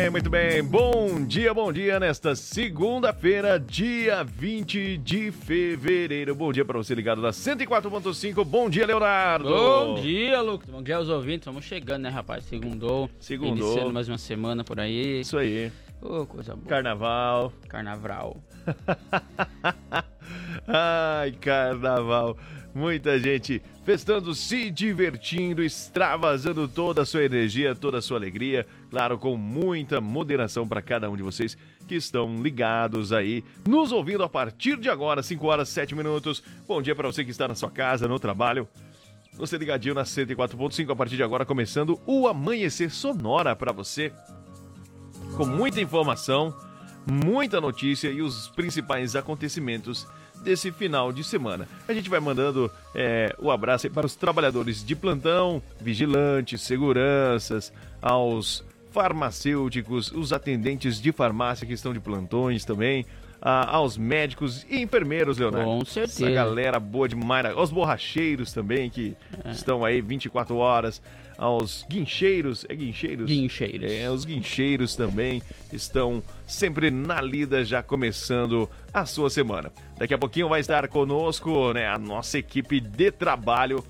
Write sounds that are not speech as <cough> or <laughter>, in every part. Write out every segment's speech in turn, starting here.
Bem, muito bem. Bom dia, bom dia nesta segunda-feira, dia 20 de fevereiro. Bom dia para você ligado na 104.5. Bom dia, Leonardo. Bom dia, Lucas. Bom dia aos ouvintes. Vamos chegando, né, rapaz? Segundou. Segundou. Iniciando mais uma semana por aí. Isso aí. Ô, coisa boa. Carnaval. Carnaval. <laughs> Ai, carnaval. Muita gente festando, se divertindo, extravasando toda a sua energia, toda a sua alegria. Claro, com muita moderação para cada um de vocês que estão ligados aí, nos ouvindo a partir de agora, 5 horas 7 minutos. Bom dia para você que está na sua casa, no trabalho. Você ligadinho na 104.5 a partir de agora, começando o Amanhecer Sonora para você. Com muita informação, muita notícia e os principais acontecimentos desse final de semana. A gente vai mandando é, o abraço para os trabalhadores de plantão, vigilantes, seguranças, aos farmacêuticos, os atendentes de farmácia que estão de plantões também, a- aos médicos e enfermeiros, Leonardo. Com certeza. Essa galera boa demais, aos borracheiros também que estão aí 24 horas, aos guincheiros, é guincheiros? Guincheiros. É, os guincheiros também estão sempre na lida, já começando a sua semana. Daqui a pouquinho vai estar conosco né, a nossa equipe de trabalho.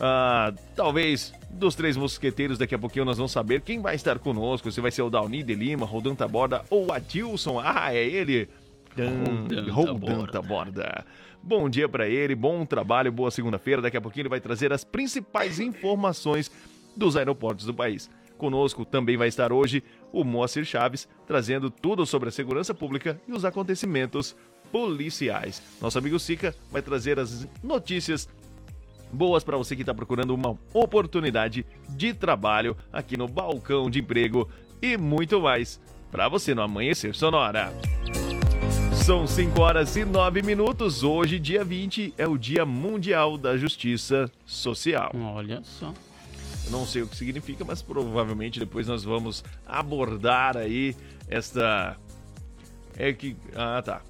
Ah, talvez dos três mosqueteiros, daqui a pouquinho nós vamos saber quem vai estar conosco. Se vai ser o Dauni de Lima, Rodan Taborda ou Adilson. Ah, é ele! Rodan Rodan Taborda. Taborda. Bom dia pra ele, bom trabalho, boa segunda-feira. Daqui a pouquinho ele vai trazer as principais informações dos aeroportos do país. Conosco também vai estar hoje o Moacir Chaves, trazendo tudo sobre a segurança pública e os acontecimentos policiais. Nosso amigo Sica vai trazer as notícias boas para você que está procurando uma oportunidade de trabalho aqui no balcão de emprego e muito mais para você no Amanhecer Sonora. São 5 horas e 9 minutos. Hoje, dia 20, é o Dia Mundial da Justiça Social. Olha só. Não sei o que significa, mas provavelmente depois nós vamos abordar aí esta. É que. Ah, tá.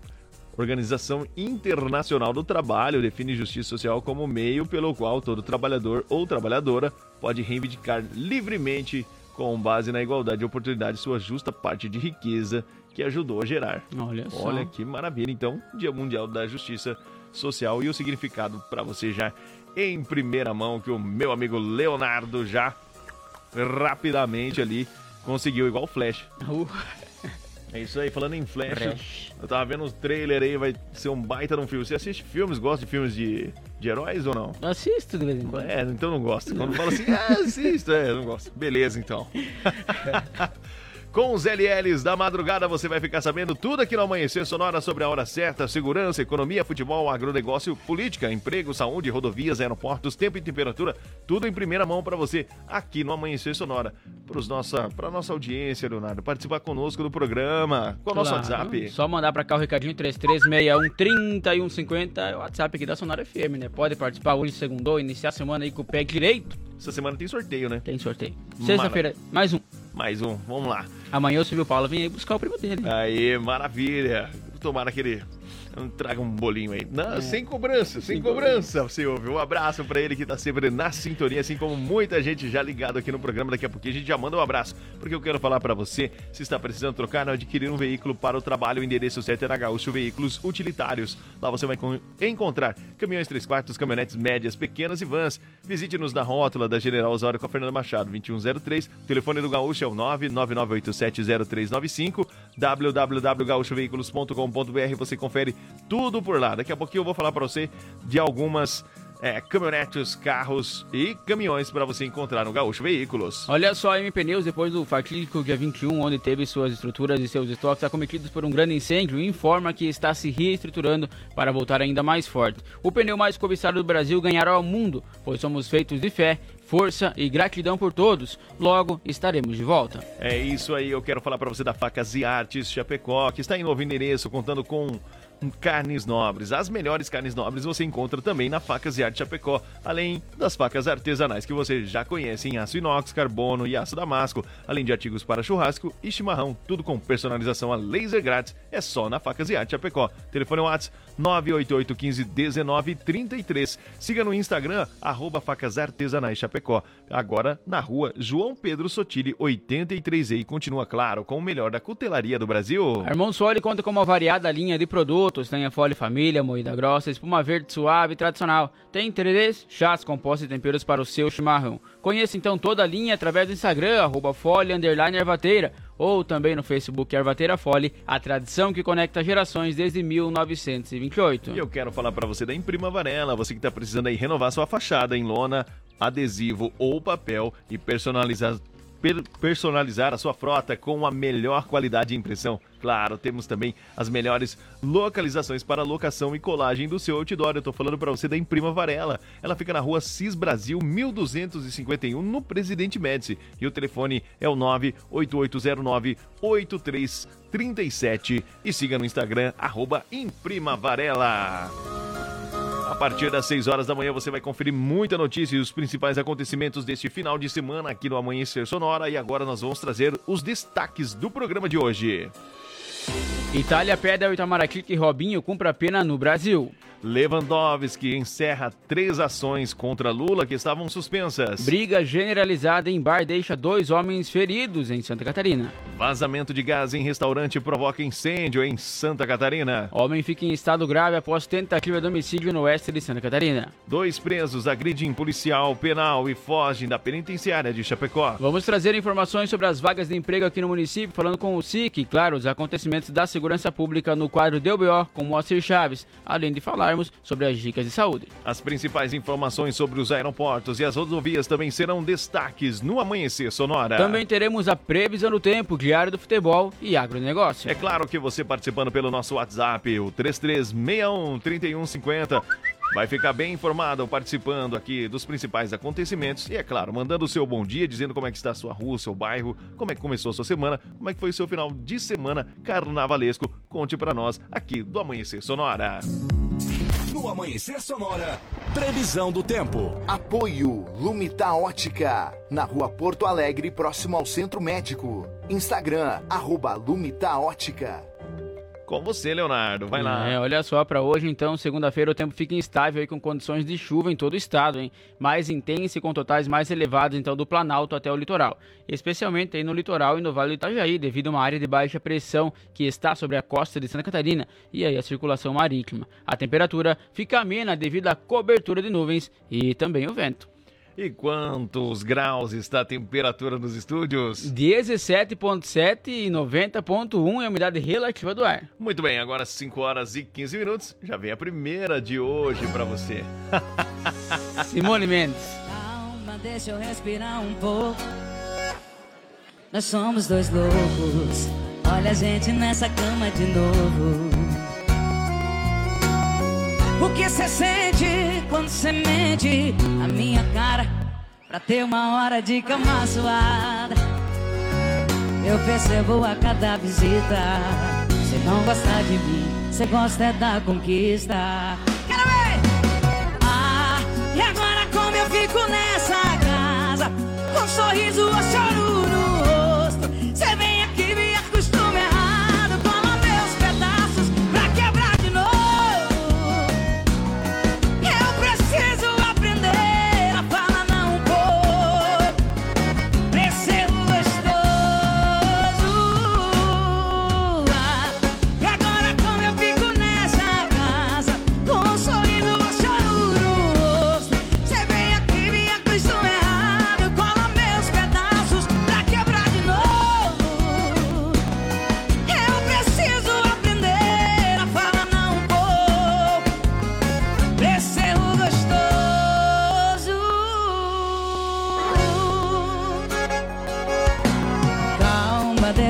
Organização Internacional do Trabalho define justiça social como meio pelo qual todo trabalhador ou trabalhadora pode reivindicar livremente, com base na igualdade de oportunidades, sua justa parte de riqueza que ajudou a gerar. Olha só. Olha que maravilha. Então, Dia Mundial da Justiça Social e o significado para você já em primeira mão que o meu amigo Leonardo já rapidamente ali conseguiu igual Flash. Uh, É isso aí, falando em Flash. Flash. Eu tava vendo os trailer aí, vai ser um baita de um filme. Você assiste filmes, gosta de filmes de, de heróis ou não? assisto de vez em quando. É, então não gosto. Quando fala assim, <laughs> ah, assisto, é, não gosto. Beleza, então. <laughs> Com os LLs da madrugada você vai ficar sabendo tudo aqui no Amanhecer Sonora sobre a hora certa, segurança, economia, futebol, agronegócio, política, emprego, saúde, rodovias, aeroportos, tempo e temperatura, tudo em primeira mão para você aqui no Amanhecer Sonora. Pros nossa, pra nossa audiência, Leonardo, participar conosco do programa, com o nosso. WhatsApp. Só mandar pra cá o recadinho 3361-3150. É o WhatsApp aqui da Sonora FM, né? Pode participar hoje, segundou, iniciar a semana aí com o pé direito. Essa semana tem sorteio, né? Tem sorteio. Sexta-feira, mais um. Mais um, vamos lá. Amanhã o Silvio Paulo vem aí buscar o primo dele. Aí, maravilha. Tomara que ele traga um bolinho aí. Não, Sem cobrança, sem, Sem cobrança, você ouve. Um abraço pra ele que tá sempre na sintonia, assim como muita gente já ligado aqui no programa. Daqui a pouquinho a gente já manda um abraço, porque eu quero falar pra você, se está precisando trocar ou adquirir um veículo para o trabalho, o endereço certo é na Gaúcho Veículos Utilitários. Lá você vai con- encontrar caminhões 3 quartos, caminhonetes médias, pequenas e vans. Visite-nos na rótula da General Osório com a Fernanda Machado, 2103. O telefone do Gaúcho é o 999870395 www.gaúchoveículos.com.br. Você confere tudo por lá. Daqui a pouquinho eu vou falar para você de algumas é, caminhonetes, carros e caminhões para você encontrar no Gaúcho Veículos. Olha só, a MP News, depois do fatídico dia 21, onde teve suas estruturas e seus estoques acometidos por um grande incêndio, informa que está se reestruturando para voltar ainda mais forte. O pneu mais cobiçado do Brasil ganhará ao mundo, pois somos feitos de fé, força e gratidão por todos. Logo estaremos de volta. É isso aí, eu quero falar para você da Facas e Artes Chapecó, que está em novo endereço, contando com carnes nobres. As melhores carnes nobres você encontra também na Facas e Arte Chapecó, além das facas artesanais que você já conhece em aço inox, carbono e aço damasco, além de artigos para churrasco e chimarrão, tudo com personalização a laser grátis, é só na Facas e Arte Chapecó. Telefone WhatsApp 988 15 19 33. Siga no Instagram, arroba Facas Artesanais Chapecó. Agora na rua João Pedro Sotile, 83E e continua, claro, com o melhor da cutelaria do Brasil. Irmão Soli conta com uma variada linha de produtos, tem a folha família, moída grossa, espuma verde suave e tradicional. Tem tererês, chás, compostos e temperos para o seu chimarrão. Conheça então toda a linha através do Instagram, arroba folha, ervateira ou também no Facebook Ervateira Fole, a tradição que conecta gerações desde 1928. E eu quero falar para você da Imprima Varela, você que está precisando aí renovar sua fachada em lona, adesivo ou papel e personalizar personalizar a sua frota com a melhor qualidade de impressão. Claro, temos também as melhores localizações para locação e colagem do seu outdoor. Eu estou falando para você da Imprima Varela. Ela fica na rua Cis Brasil 1251, no Presidente Médici. E o telefone é o 98809 8337. E siga no Instagram, arroba Imprima Varela. A partir das 6 horas da manhã você vai conferir muita notícia e os principais acontecimentos deste final de semana aqui no Amanhecer Sonora. E agora nós vamos trazer os destaques do programa de hoje. Itália pede ao Itamaraty que Robinho cumpra pena no Brasil. Lewandowski encerra três ações contra Lula que estavam suspensas. Briga generalizada em bar deixa dois homens feridos em Santa Catarina. Vazamento de gás em restaurante provoca incêndio em Santa Catarina. Homem fica em estado grave após tentativa de homicídio no oeste de Santa Catarina. Dois presos agridem policial penal e fogem da penitenciária de Chapecó. Vamos trazer informações sobre as vagas de emprego aqui no município, falando com o SIC claro, os acontecimentos da segurança pública no quadro DBO com Moacir Chaves, além de falar sobre as dicas de saúde. As principais informações sobre os aeroportos e as rodovias também serão destaques no Amanhecer Sonora. Também teremos a previsão do tempo, diário do futebol e agronegócio. É claro que você participando pelo nosso WhatsApp, o 3361 3150 vai ficar bem informado participando aqui dos principais acontecimentos e, é claro, mandando o seu bom dia, dizendo como é que está a sua rua, seu bairro, como é que começou a sua semana, como é que foi o seu final de semana carnavalesco. Conte para nós aqui do Amanhecer Sonora. No Amanhecer Sonora, previsão do tempo. Apoio Lumita Ótica, na rua Porto Alegre, próximo ao Centro Médico. Instagram, arroba Lumita Ótica. Com você, Leonardo. Vai lá. É, olha só, para hoje, então, segunda-feira, o tempo fica instável aí com condições de chuva em todo o estado, hein? Mais intensa e com totais mais elevados, então, do Planalto até o litoral. Especialmente aí no litoral e no Vale do Itajaí, devido a uma área de baixa pressão que está sobre a costa de Santa Catarina e aí a circulação marítima. A temperatura fica amena devido à cobertura de nuvens e também o vento. E quantos graus está a temperatura nos estúdios? 17,7 e 90,1 é a umidade relativa do ar. Muito bem, agora 5 horas e 15 minutos. Já vem a primeira de hoje para você. <laughs> Simone Mendes. Calma, deixa eu respirar um pouco. Nós somos dois loucos. Olha a gente nessa cama de novo. O que você sente quando você mente a minha cara pra ter uma hora de cama suada? Eu percebo a cada visita. Você não gosta de mim, você gosta é da conquista. Quero ver! Ah, e agora como eu fico nessa casa? Com um sorriso ou choro no rosto. Você vem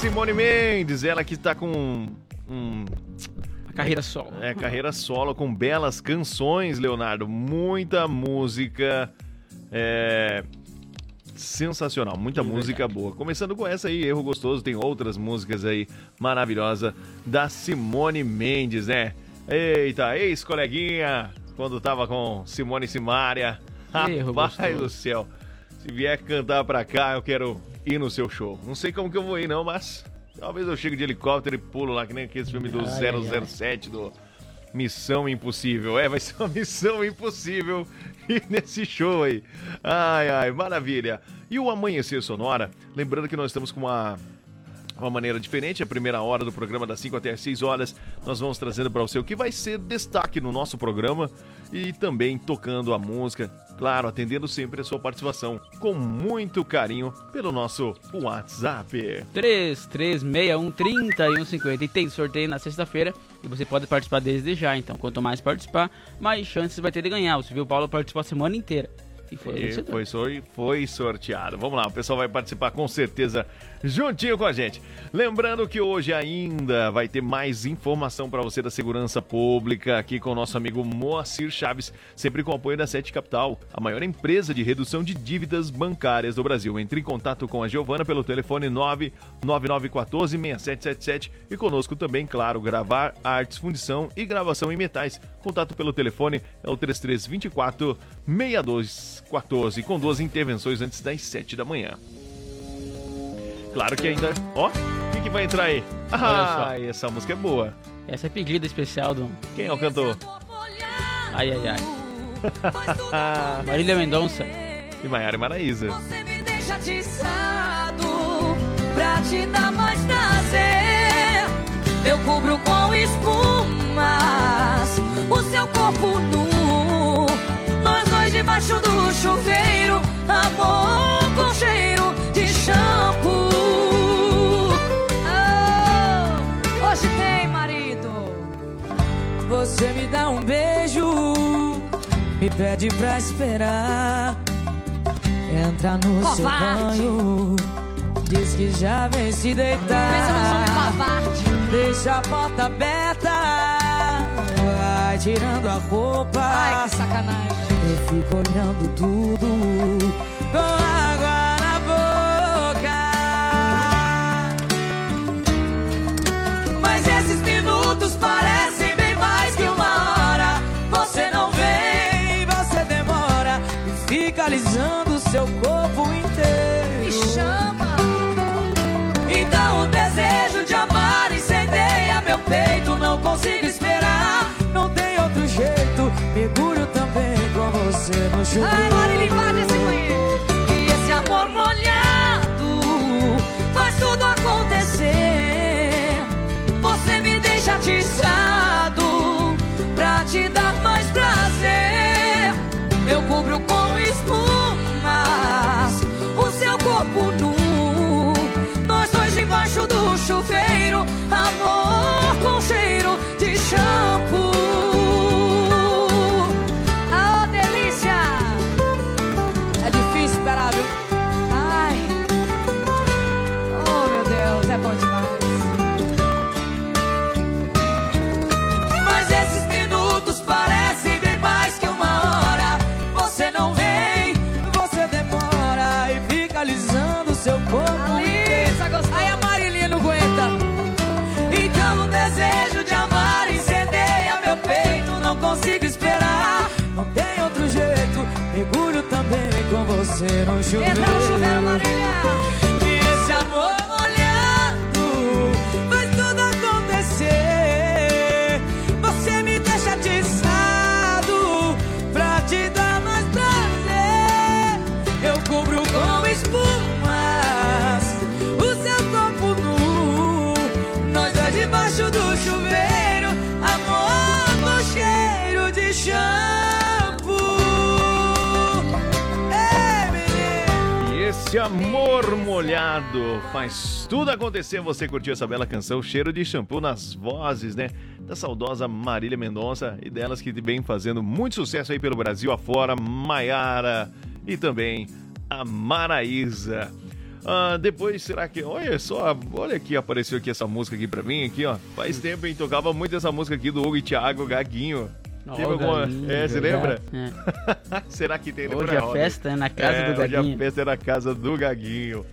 Simone Mendes, ela que tá com um, A carreira solo. é, carreira solo com belas canções, Leonardo. Muita música. É, sensacional, muita música boa. Começando com essa aí, Erro Gostoso, tem outras músicas aí maravilhosas da Simone Mendes, né? Eita, ex-coleguinha, quando tava com Simone Simária. Rapaz do céu. Se vier cantar pra cá, eu quero ir no seu show. Não sei como que eu vou ir, não, mas talvez eu chegue de helicóptero e pulo lá, que nem aquele filme do Ai, ai, 007 do Missão Impossível. É, vai ser uma <laughs> missão impossível ir <laughs> nesse show aí. Ai, ai, maravilha. E o Amanhecer Sonora, lembrando que nós estamos com uma uma maneira diferente. A primeira hora do programa, das 5 até as 6 horas, nós vamos trazendo para você o que vai ser destaque no nosso programa e também tocando a música, claro, atendendo sempre a sua participação com muito carinho pelo nosso WhatsApp. 33613150 e tem sorteio na sexta-feira e você pode participar desde já. Então, quanto mais participar, mais chances vai ter de ganhar. Você viu Paulo participar a semana inteira. E foi E foi, sor- foi sorteado. Vamos lá, o pessoal vai participar com certeza juntinho com a gente. Lembrando que hoje ainda vai ter mais informação para você da segurança pública aqui com o nosso amigo Moacir Chaves, sempre com o apoio da Sete Capital, a maior empresa de redução de dívidas bancárias do Brasil. Entre em contato com a Giovana pelo telefone 999146777 e conosco também, claro, gravar artes, fundição e gravação em metais. Contato pelo telefone é o 3324 6214 com duas intervenções antes das 7 da manhã. Claro que ainda. Ó, o que, que vai entrar aí? Ah, essa música é boa. Essa é a pedida especial do. Quem é o cantor? Ai, ai, ai. <laughs> Marília Mendonça. E Maiara e Maraísa. Você me deixa atiçado pra te dar mais prazer. Eu cubro com espumas o seu corpo nu. Debaixo do chuveiro, amor com cheiro de shampoo. Oh, hoje tem marido. Você me dá um beijo, me pede pra esperar. Entra no seu banho, diz que já vem se deitar. Deixa a porta aberta, vai tirando a roupa. Ai, que sacanagem. Eu fico olhando tudo com água na boca. Mas esses minutos parecem bem mais que uma hora. Você não vem, você demora e fica alisando seu corpo inteiro. Me chama. Então o desejo de amar incendeia meu peito. Não consigo Mergulho também com você no chuveiro. Agora ele invade esse banheiro. E esse amor molhado faz tudo acontecer. Você me deixa atiçado pra te dar mais prazer. Eu cubro com espumas o seu corpo nu. Nós dois debaixo do chuveiro, amor com cheiro você no chuveiro. Entra no chuveiro, Marília. Amor molhado faz tudo acontecer. Você curtiu essa bela canção, cheiro de shampoo nas vozes, né? Da saudosa Marília Mendonça e delas que vem fazendo muito sucesso aí pelo Brasil afora, Maiara e também a Maraísa. Ah, depois, será que. Olha só, olha aqui, apareceu aqui essa música aqui pra mim, aqui, ó. Faz tempo, hein? Tocava muito essa música aqui do Hugo e Thiago Gaguinho. Teve alguma- Gaguinho, É, você lembra? É. <laughs> Será que tem Hoje Lembra, a Roda? festa é na casa É, do Hoje a Gaguinho. festa é na casa do Gaguinho.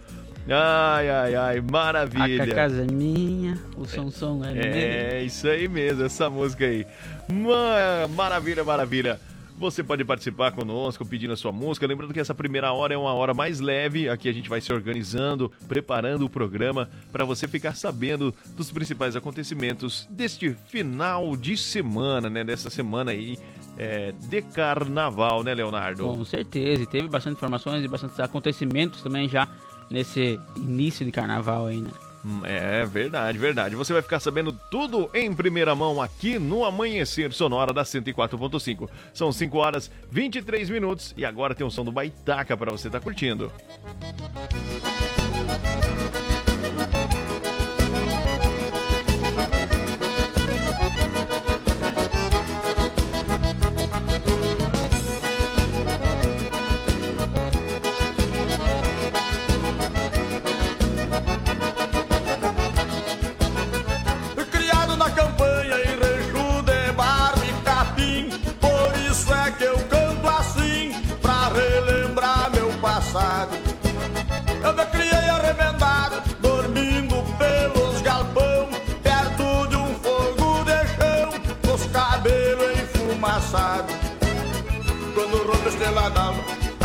Ai, ai, ai, A maravilha. casa é minha, o som som é, meu. É, isso aí mesmo, essa música aí. Ma- Maravilha, maravilha. Você pode participar conosco pedindo a sua música. Lembrando que essa primeira hora é uma hora mais leve. Aqui a gente vai se organizando, preparando o programa para você ficar sabendo dos principais acontecimentos deste final de semana, né? Dessa semana aí é, de carnaval, né, Leonardo? Com certeza, e teve bastante informações e bastante acontecimentos também já nesse início de carnaval aí, né? Hum, É verdade, verdade. Você vai ficar sabendo tudo em primeira mão aqui no Amanhecer Sonora da 104.5. São 5 horas 23 minutos e agora tem o som do Baitaca para você estar curtindo. Criado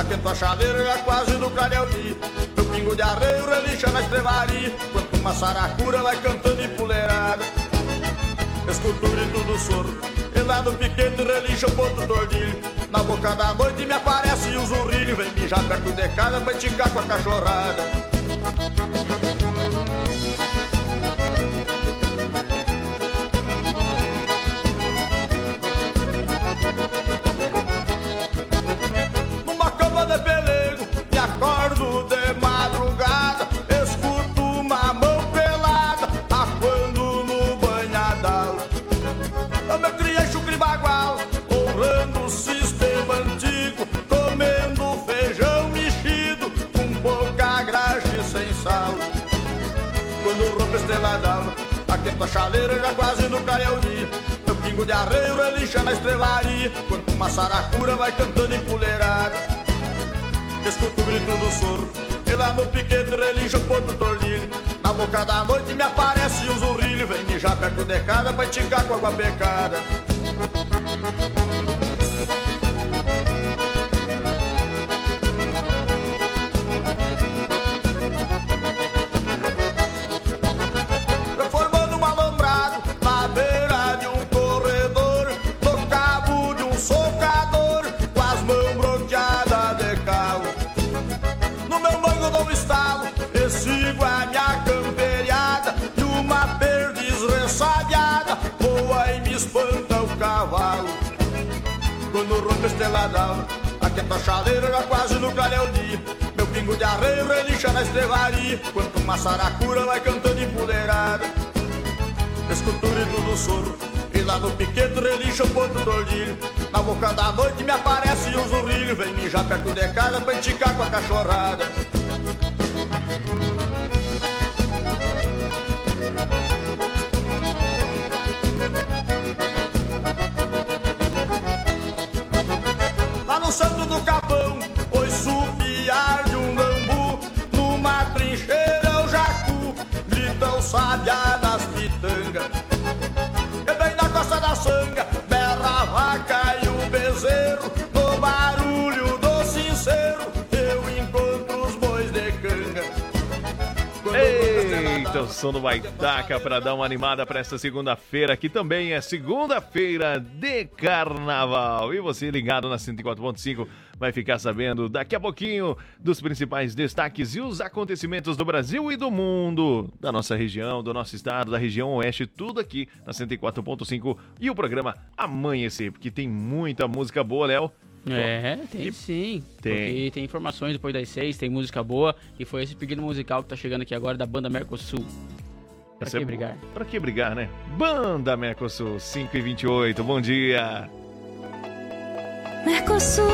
Atento a chaleira quase no clareio Meu pingo de arreio relincha na estrevaria Quanto uma saracura vai cantando empoleirada Escuto o grito do soro E lá no piquete relincha o ponto do ordilho Na boca da noite me aparece o zurrilho Vem mijar perto de casa pra esticar com a cachorrada chaleira já quase no dia Meu pingo de arreio relincha na estrelaria Quanto uma saracura vai cantando empoleirada Escuto o grito do soro E lá no piquete relincha o ponto tordilho Na boca da noite me aparece o zurrilho. Vem mijar perto de casa pra esticar com água pecada a chaleira já quase no clareio dia. Meu pingo de arreio relincha na estrevaria, quanto uma saracura vai cantando empoleirada. Escuto o grito do soro, e lá no piquete relincha o ponto do ordilho. Na boca da noite me aparece o zurrilho, vem mijar perto de casa pra enticar com a cachorrada. Eita, o som do Baitaca para dar uma animada para esta segunda-feira, que também é segunda-feira de carnaval. E você ligado na 104.5 vai ficar sabendo daqui a pouquinho dos principais destaques e os acontecimentos do Brasil e do mundo, da nossa região, do nosso estado, da região oeste, tudo aqui na 104.5 e o programa Amanhecer, porque tem muita música boa, Léo. É, tem E- sim. Tem. Porque tem informações depois das seis, tem música boa. E foi esse pedido musical que tá chegando aqui agora da banda Mercosul. Pra Essa que é brigar? Pra que brigar, né? Banda Mercosul, 5 e 28 bom dia. Mercosul.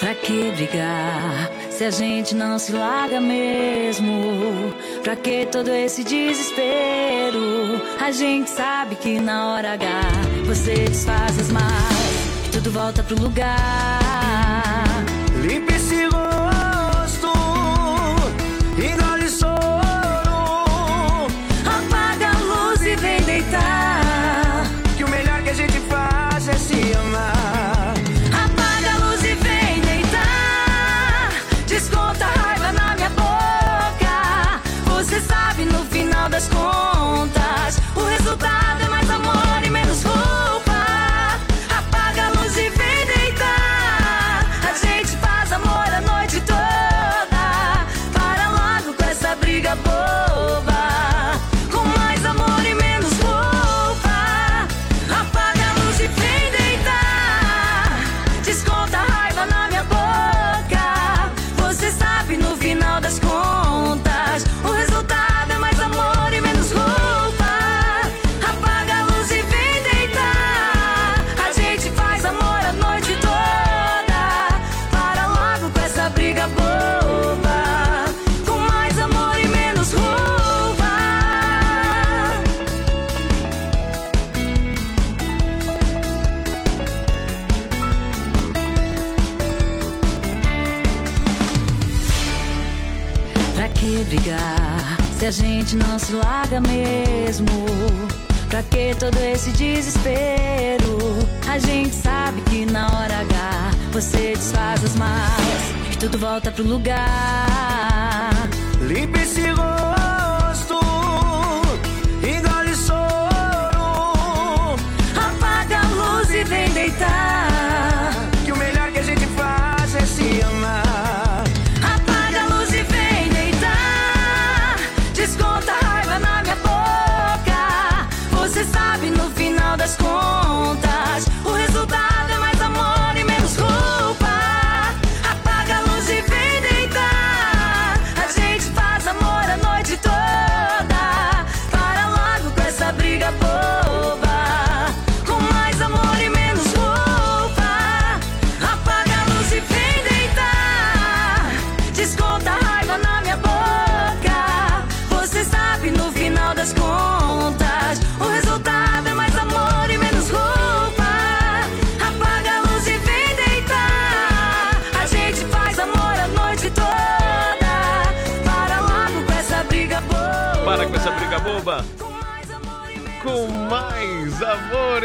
Pra que brigar se a gente não se larga mesmo? Pra que todo esse desespero? A gente sabe que na hora H você desfaz as e tudo volta pro lugar. Limpa gente não se larga mesmo? Pra que todo esse desespero? A gente sabe que na hora H você desfaz as malas e tudo volta pro lugar. Limpa esse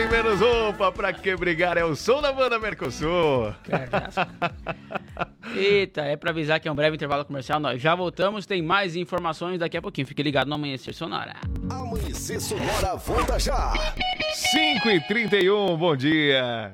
menos roupa, pra que brigar? É o som da banda Mercosul. <laughs> Eita, é pra avisar que é um breve intervalo comercial. Nós já voltamos, tem mais informações daqui a pouquinho. Fique ligado no Amanhecer Sonora. Amanhecer Sonora volta já. 5 e 31 bom dia.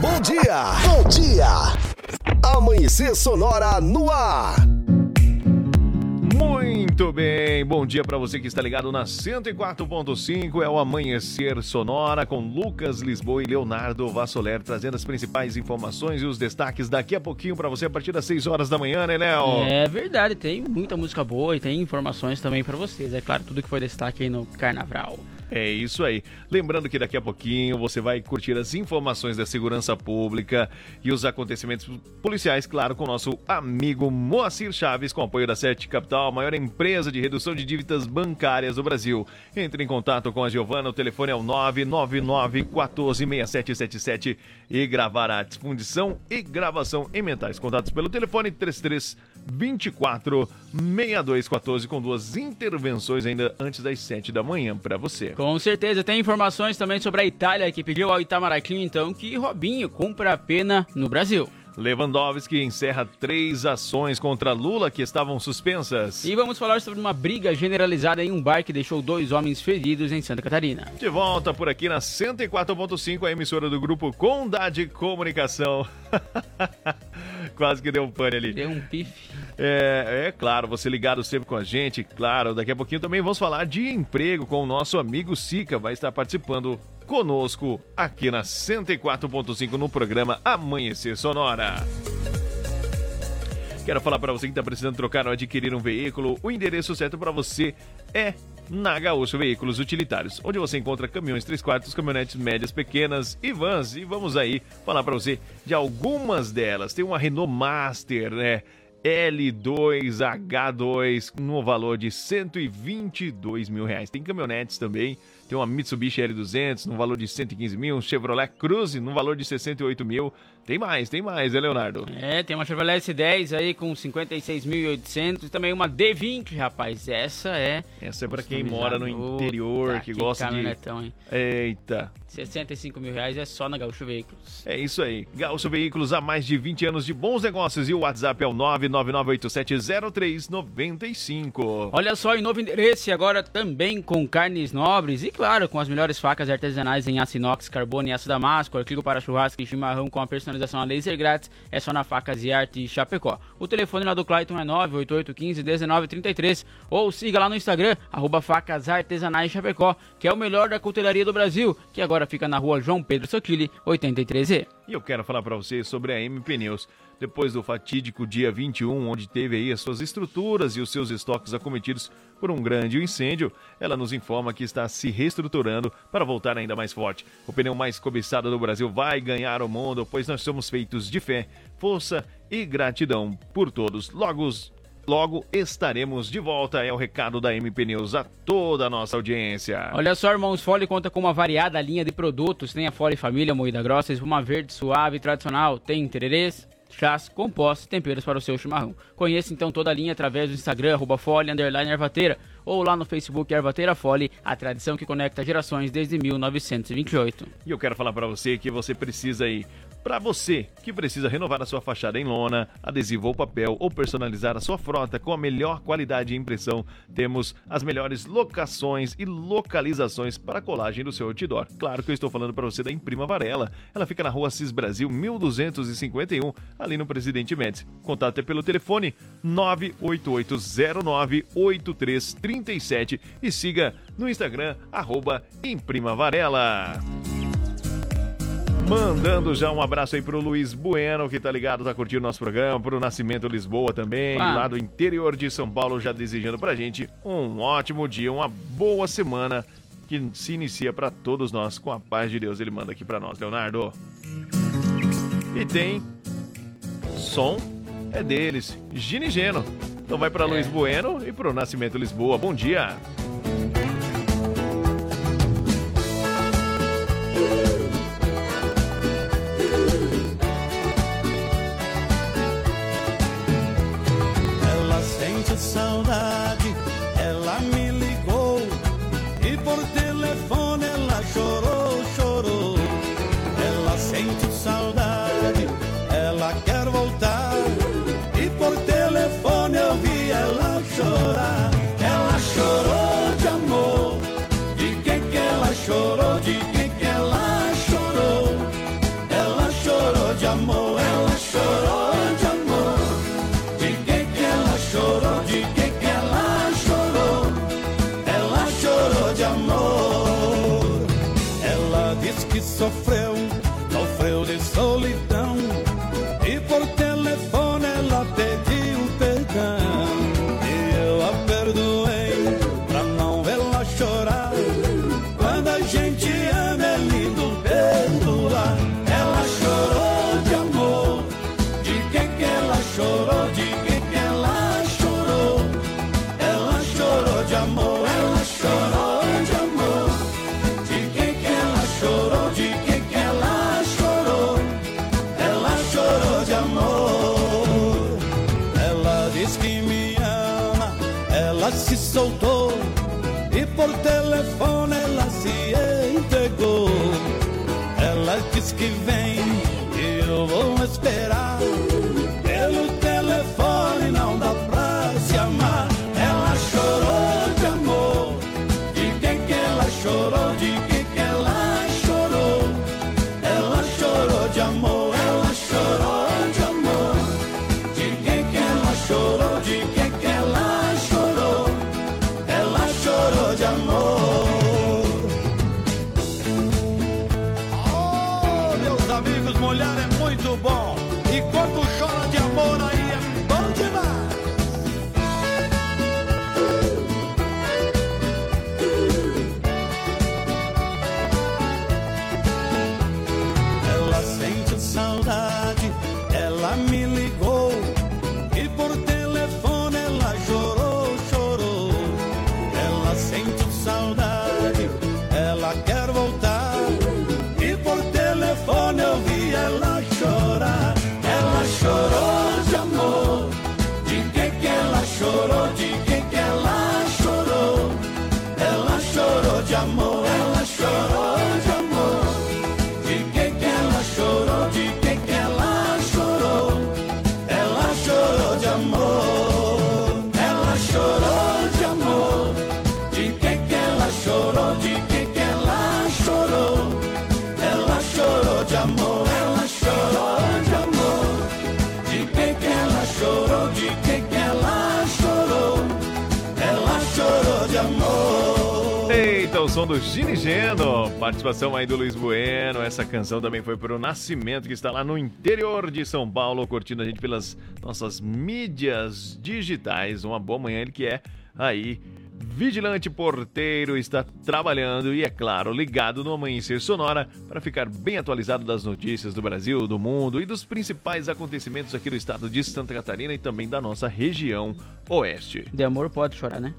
Bom dia, bom dia. Amanhecer Sonora no ar. Muito bem, bom dia para você que está ligado na 104.5, é o Amanhecer Sonora com Lucas Lisboa e Leonardo Vassoler trazendo as principais informações e os destaques daqui a pouquinho para você a partir das 6 horas da manhã, né, Léo? É verdade, tem muita música boa e tem informações também para vocês, é claro, tudo que foi destaque aí no Carnaval. É isso aí. Lembrando que daqui a pouquinho você vai curtir as informações da segurança pública e os acontecimentos policiais, claro, com o nosso amigo Moacir Chaves, com apoio da Sete Capital, a maior empresa de redução de dívidas bancárias do Brasil. Entre em contato com a Giovana, o telefone é o 999 146777 e gravar a fundição e gravação em mentais. Contatos pelo telefone 33 24 6214 com duas intervenções ainda antes das 7 da manhã para você. Com certeza, tem informações também sobre a Itália que pediu ao Itamaraty então que Robinho cumpra a pena no Brasil. Lewandowski encerra três ações contra Lula que estavam suspensas. E vamos falar sobre uma briga generalizada em um bar que deixou dois homens feridos em Santa Catarina. De volta por aqui na 104.5, a emissora do grupo Condade Comunicação. <laughs> <laughs> Quase que deu um pane ali. Deu um pife. É, é claro, você ligado sempre com a gente, claro. Daqui a pouquinho também vamos falar de emprego com o nosso amigo Sica, vai estar participando conosco aqui na 104.5 no programa Amanhecer Sonora. Quero falar para você que está precisando trocar ou adquirir um veículo, o endereço certo para você é na Gaúcho Veículos Utilitários, onde você encontra caminhões 3 quartos, caminhonetes médias, pequenas e vans. E vamos aí falar para você de algumas delas. Tem uma Renault Master, né? L2H2 no valor de 122 mil reais. Tem caminhonetes também, tem uma Mitsubishi L200 no valor de 115 mil, um Chevrolet Cruze no valor de 68 mil, Tem mais, tem mais, né, Leonardo? É, tem uma Chevrolet S10 aí com 56.800 e também uma D20, rapaz. Essa é. Essa é pra quem mora no interior, Puta, que gosta de. caminhonetão, hein? Eita. 65 mil reais é só na Gaúcho Veículos. É isso aí. Gaúcho Veículos há mais de 20 anos de bons negócios e o WhatsApp é o 999870395. Olha só, em novo endereço agora também com carnes nobres e, claro, com as melhores facas artesanais em aço inox, carbono e aço damasco, artigo para churrasco e chimarrão com a personalização a laser grátis, é só na Facas e Arte Chapecó. O telefone lá do Clayton é 988151933 ou siga lá no Instagram, arroba Facas Artesanais Chapecó, que é o melhor da cutelaria do Brasil, que agora fica na rua João Pedro Sotile, 83E. E eu quero falar para você sobre a M Pneus. Depois do fatídico dia 21, onde teve aí as suas estruturas e os seus estoques acometidos por um grande incêndio, ela nos informa que está se reestruturando para voltar ainda mais forte. O pneu mais cobiçado do Brasil vai ganhar o mundo, pois nós somos feitos de fé, força e gratidão por todos. Logo, logo estaremos de volta. É o recado da M Pneus a toda a nossa audiência. Olha só, irmãos, Fole conta com uma variada linha de produtos. Tem a Fole Família Moída Grossa, espuma verde suave tradicional. Tem tererês, chás, compostos e temperos para o seu chimarrão. Conheça então toda a linha através do Instagram, arroba Fole, underline Ervateira, ou lá no Facebook Ervateira Fole, a tradição que conecta gerações desde 1928. E eu quero falar para você que você precisa aí para você que precisa renovar a sua fachada em lona, adesivo ou papel ou personalizar a sua frota com a melhor qualidade de impressão, temos as melhores locações e localizações para a colagem do seu outdoor. Claro que eu estou falando para você da Imprima Varela. Ela fica na rua Cis Brasil 1251, ali no Presidente Médici. Contato é pelo telefone 988098337 e siga no Instagram, arroba Imprima Varela. Mandando já um abraço aí pro Luiz Bueno, que tá ligado, tá curtindo nosso programa, pro Nascimento Lisboa também, Ah. lá do interior de São Paulo, já desejando pra gente um ótimo dia, uma boa semana que se inicia pra todos nós com a paz de Deus. Ele manda aqui pra nós, Leonardo. E tem som é deles, Gini e Geno. Então vai pra Luiz Bueno e pro Nascimento Lisboa. Bom dia. Saudade, ela me ligou e por telefone ela chorou, chorou. Ela sente saudade, ela quer voltar e por telefone eu vi ela chorar. Som do Gini Geno. Participação aí do Luiz Bueno. Essa canção também foi para o Nascimento, que está lá no interior de São Paulo, curtindo a gente pelas nossas mídias digitais. Uma boa manhã, ele que é aí. Vigilante porteiro está trabalhando e, é claro, ligado no Amanhecer Sonora para ficar bem atualizado das notícias do Brasil, do mundo e dos principais acontecimentos aqui do estado de Santa Catarina e também da nossa região oeste. De amor pode chorar, né?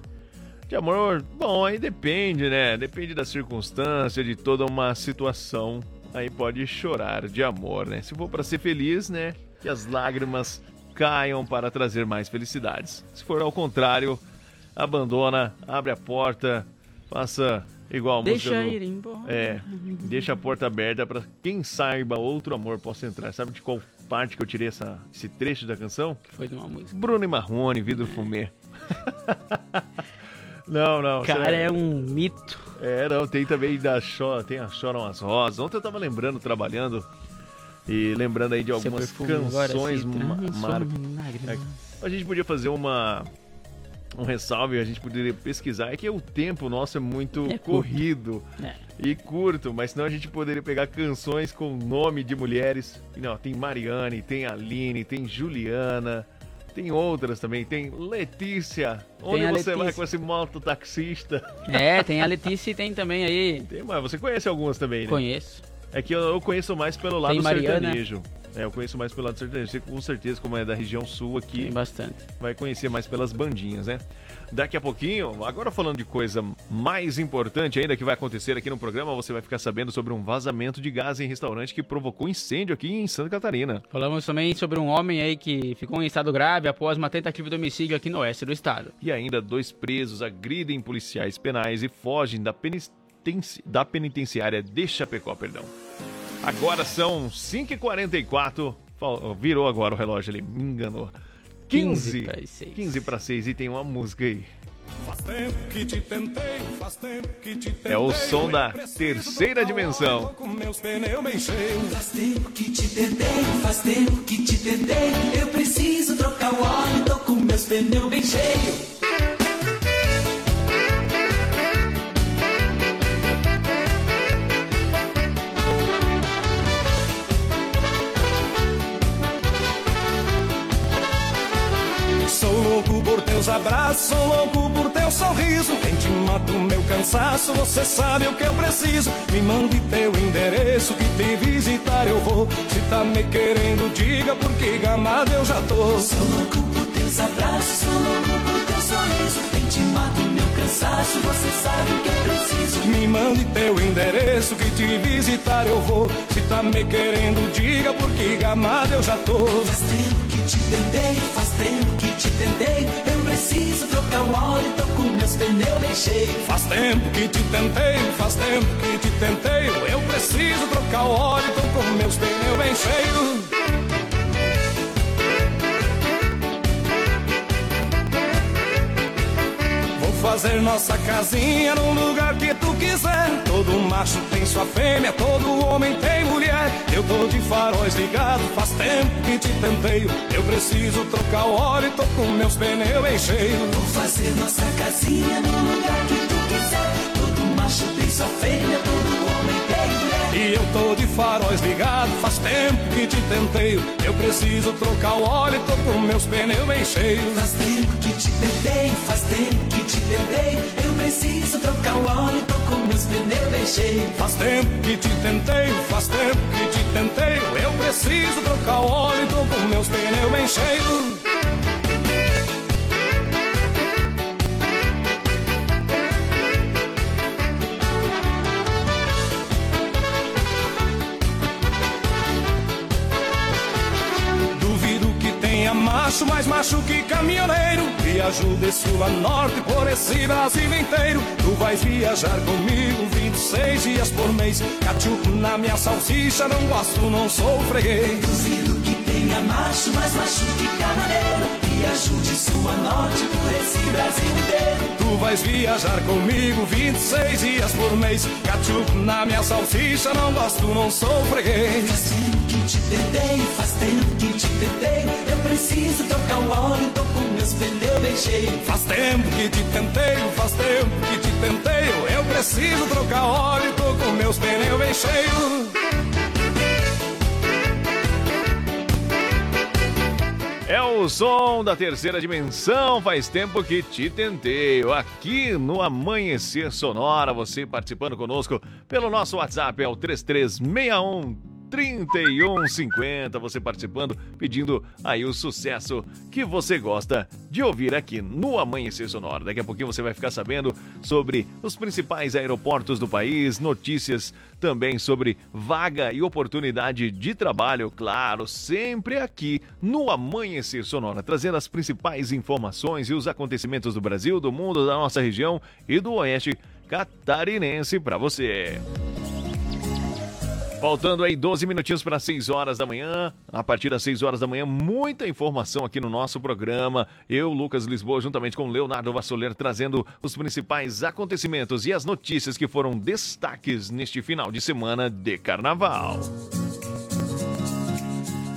De amor, bom, aí depende, né? Depende da circunstância, de toda uma situação. Aí pode chorar de amor, né? Se for para ser feliz, né? Que as lágrimas caiam para trazer mais felicidades. Se for ao contrário, abandona, abre a porta, faça igual a Deixa música do- ir embora. É, deixa a porta aberta para quem saiba outro amor possa entrar. Sabe de qual parte que eu tirei essa, esse trecho da canção? Foi de uma música. Bruno e Marrone, Vidro Fumê. <laughs> não, não. Cara, sério. é um mito. É, não, tem também da Chora, tem a Choram as Rosas. Ontem eu tava lembrando, trabalhando e lembrando aí de algumas canções se ma- transforma mar- em lágrimas. É, A gente podia fazer uma um ressalve, a gente poderia pesquisar, é que o tempo nosso é muito É corrido É. e curto, mas senão a gente poderia pegar canções com nome de mulheres. Não, tem Mariane, tem Aline, tem Juliana, tem outras também, tem Letícia. Onde a você vai Letícia. com esse mototaxista? É, tem a Letícia e tem também aí. Tem, mas você conhece algumas também, né? Conheço. É que eu, eu conheço mais pelo lado Tem Mariana. sertanejo. É, eu conheço mais pelo lado sertanejo. Você, com certeza, como é da região sul aqui, Tem bastante. vai conhecer mais pelas bandinhas, né? Daqui a pouquinho, agora falando de coisa mais importante ainda que vai acontecer aqui no programa, você vai ficar sabendo sobre um vazamento de gás em restaurante que provocou incêndio aqui em Santa Catarina. Falamos também sobre um homem aí que ficou em estado grave após uma tentativa de homicídio aqui no oeste do estado. E ainda dois presos agridem policiais penais e fogem da, penitenci- da penitenciária de Chapecó, perdão. Agora são 5h44. Fal- Virou agora o relógio ali, me enganou. 15 15 para as seis. 15 para 6 e tem uma música aí. Faz tempo que te tentei, faz tempo que te tentei. É o som da terceira dimensão. Faz tempo que te tentei, faz tempo que te tentei. Eu preciso trocar o óleo, tô com meus pneus bem cheios. Por teus abraços, louco por teu sorriso. Quem te mata o meu cansaço, você sabe o que eu preciso. Me mande teu endereço que te visitar eu vou. Se tá me querendo, diga porque gamado eu já tô. Sou louco por teus abraços, sou louco por teu sorriso. Vem te mato meu cansaço, você sabe o que eu preciso. Me mande teu endereço que te visitar eu vou. Se tá me querendo, diga porque gamado eu já tô. Faz tempo te tentei, faz tempo que te tentei. Eu preciso trocar o óleo, tô com meus pneus bem cheios. Faz tempo que te tentei, faz tempo que te tentei. Eu preciso trocar o óleo, tô com meus pneus bem cheios. Fazer nossa casinha num lugar que tu quiser. Todo macho tem sua fêmea, todo homem tem mulher. Eu tô de faróis ligados, faz tempo que te tentei. Eu preciso trocar o óleo, tô com meus pneus bem cheios. Vou fazer nossa casinha no lugar que tu quiser. Todo macho tem sua fêmea, todo E eu tô de faróis ligados, faz tempo que te tentei. Eu preciso trocar o óleo, tô com meus pneus bem cheios. Faz tempo que te tentei, faz tempo que te tentei. Eu preciso trocar o óleo, tô com meus pneus bem cheios. Faz tempo que te tentei, faz tempo que te tentei. Eu preciso trocar o óleo, tô com meus pneus bem cheios. Macho mais macho que caminhoneiro. Viajo de sul a norte por esse Brasil inteiro. Tu vais viajar comigo 26 dias por mês. Cachuco na minha salsicha, não gosto, não sou freguês. Duvido que tenha macho, mais macho que camareiro. Viajo de sul a norte por esse Brasil inteiro. Tu vais viajar comigo 26 dias por mês. Cachuco na minha salsicha, não gosto, não sou freguês. Faz tempo que te tentei, faz tempo que te tentei. Preciso trocar o óleo, tô com meus pneus bem cheios. Faz tempo que te tenteio, faz tempo que te tenteio. Eu preciso trocar óleo, tô com meus pneus bem cheios. É o som da terceira dimensão, faz tempo que te tentei. Aqui no Amanhecer Sonora, você participando conosco pelo nosso WhatsApp, é o 3361 3150, você participando, pedindo aí o sucesso que você gosta de ouvir aqui no Amanhecer Sonora. Daqui a pouquinho você vai ficar sabendo sobre os principais aeroportos do país, notícias também sobre vaga e oportunidade de trabalho, claro, sempre aqui no Amanhecer Sonora, trazendo as principais informações e os acontecimentos do Brasil, do mundo, da nossa região e do Oeste catarinense para você. Faltando aí 12 minutinhos para 6 horas da manhã. A partir das 6 horas da manhã, muita informação aqui no nosso programa. Eu, Lucas Lisboa, juntamente com Leonardo Vassoler, trazendo os principais acontecimentos e as notícias que foram destaques neste final de semana de carnaval.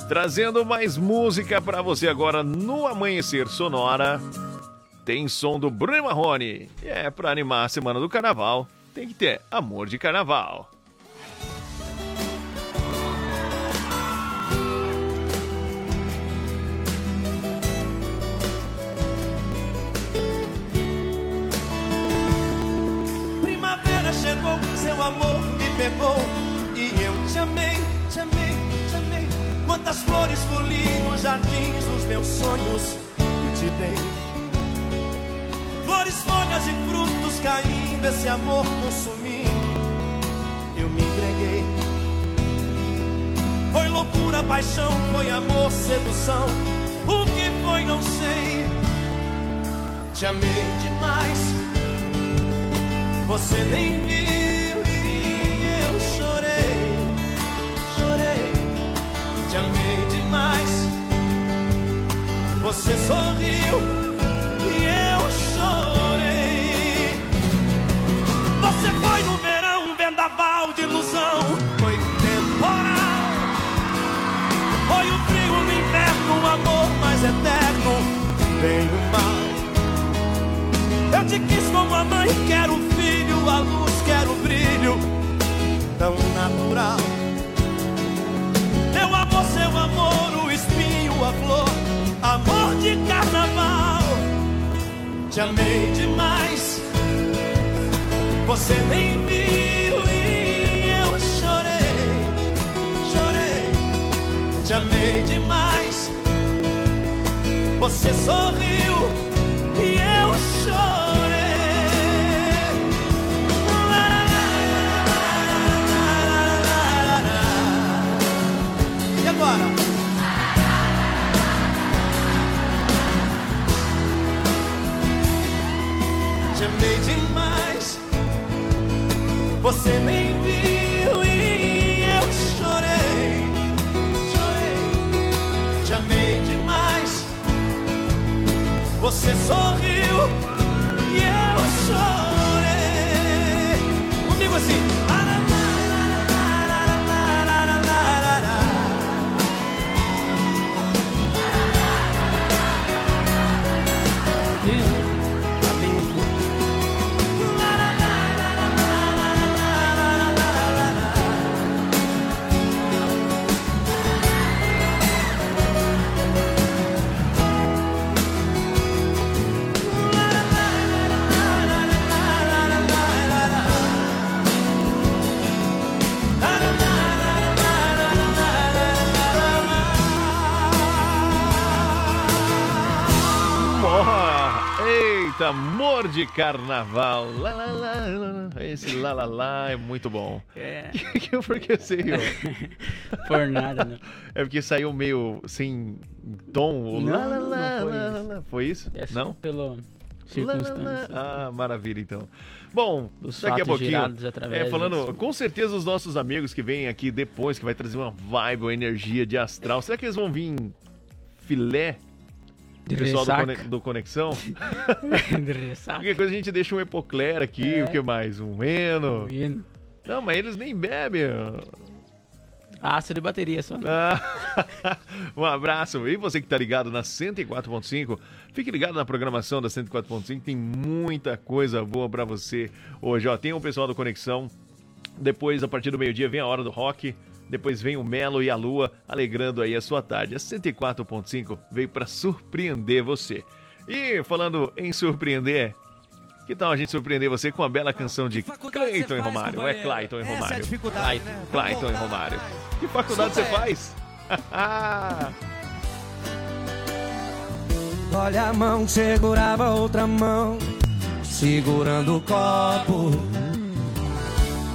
Trazendo mais música para você agora no Amanhecer Sonora. Tem som do Bruno Marrone. É para animar a semana do carnaval. Tem que ter amor de carnaval. E eu te amei, te amei, te amei. Quantas flores colhi nos jardins dos meus sonhos e te dei. Flores, folhas e frutos caindo, esse amor consumindo, eu me entreguei. Foi loucura, paixão, foi amor, sedução. O que foi, não sei. Te amei demais. Você nem viu Você sorriu e eu chorei. Você foi no verão um vendaval de ilusão, foi temporal. Foi o frio no inverno, um amor mais eterno, bem o mal. Eu te quis como a mãe quer o filho, a luz quer o brilho, tão natural. Meu amor, seu amor, o espinho, a flor, amor de carnaval. Te amei demais, você nem viu e eu chorei, chorei. Te amei demais, você sorriu e eu chorei. Você nem viu e eu chorei, chorei. Te amei demais. Você sorriu e eu chorei. Amor de carnaval. Lá, lá, lá, lá, lá. Esse lá, lá, lá é muito bom. É. <laughs> Por que você riu? <laughs> Por nada, né? É porque saiu meio sem tom. lá, lá, Não, lá, não foi lá, isso. lá. Foi isso? É Não? pelo Lá, lá, circunstância. lá. Ah, maravilha, então. Bom, Dos daqui a pouquinho. É, falando, disso. com certeza os nossos amigos que vêm aqui depois, que vai trazer uma vibe, uma energia de astral. Será que eles vão vir filé? De Pessoal do, do Conexão? <laughs> De ressaca. Qualquer coisa a gente deixa um Epocler aqui, É. o que mais? Um Eno. Um hino. Não, mas eles nem bebem. Aço de bateria só. né? Ah, <laughs> um abraço. E você que tá ligado na 104.5, fique ligado na programação da 104.5, tem muita coisa boa pra você hoje. Ó, tem o pessoal do Conexão. Depois, a partir do meio-dia, vem a hora do rock. Depois vem o Melo e a Lua, alegrando aí a sua tarde. A 104.5 veio pra surpreender você. E falando em surpreender, que tal a gente surpreender você com a bela canção de Clayton e Romário? É Clayton e Romário? dificuldade, Clayton, né? Clayton e Romário. Que faculdade você faz? <laughs> Olha a mão, segurava outra mão, segurando o copo.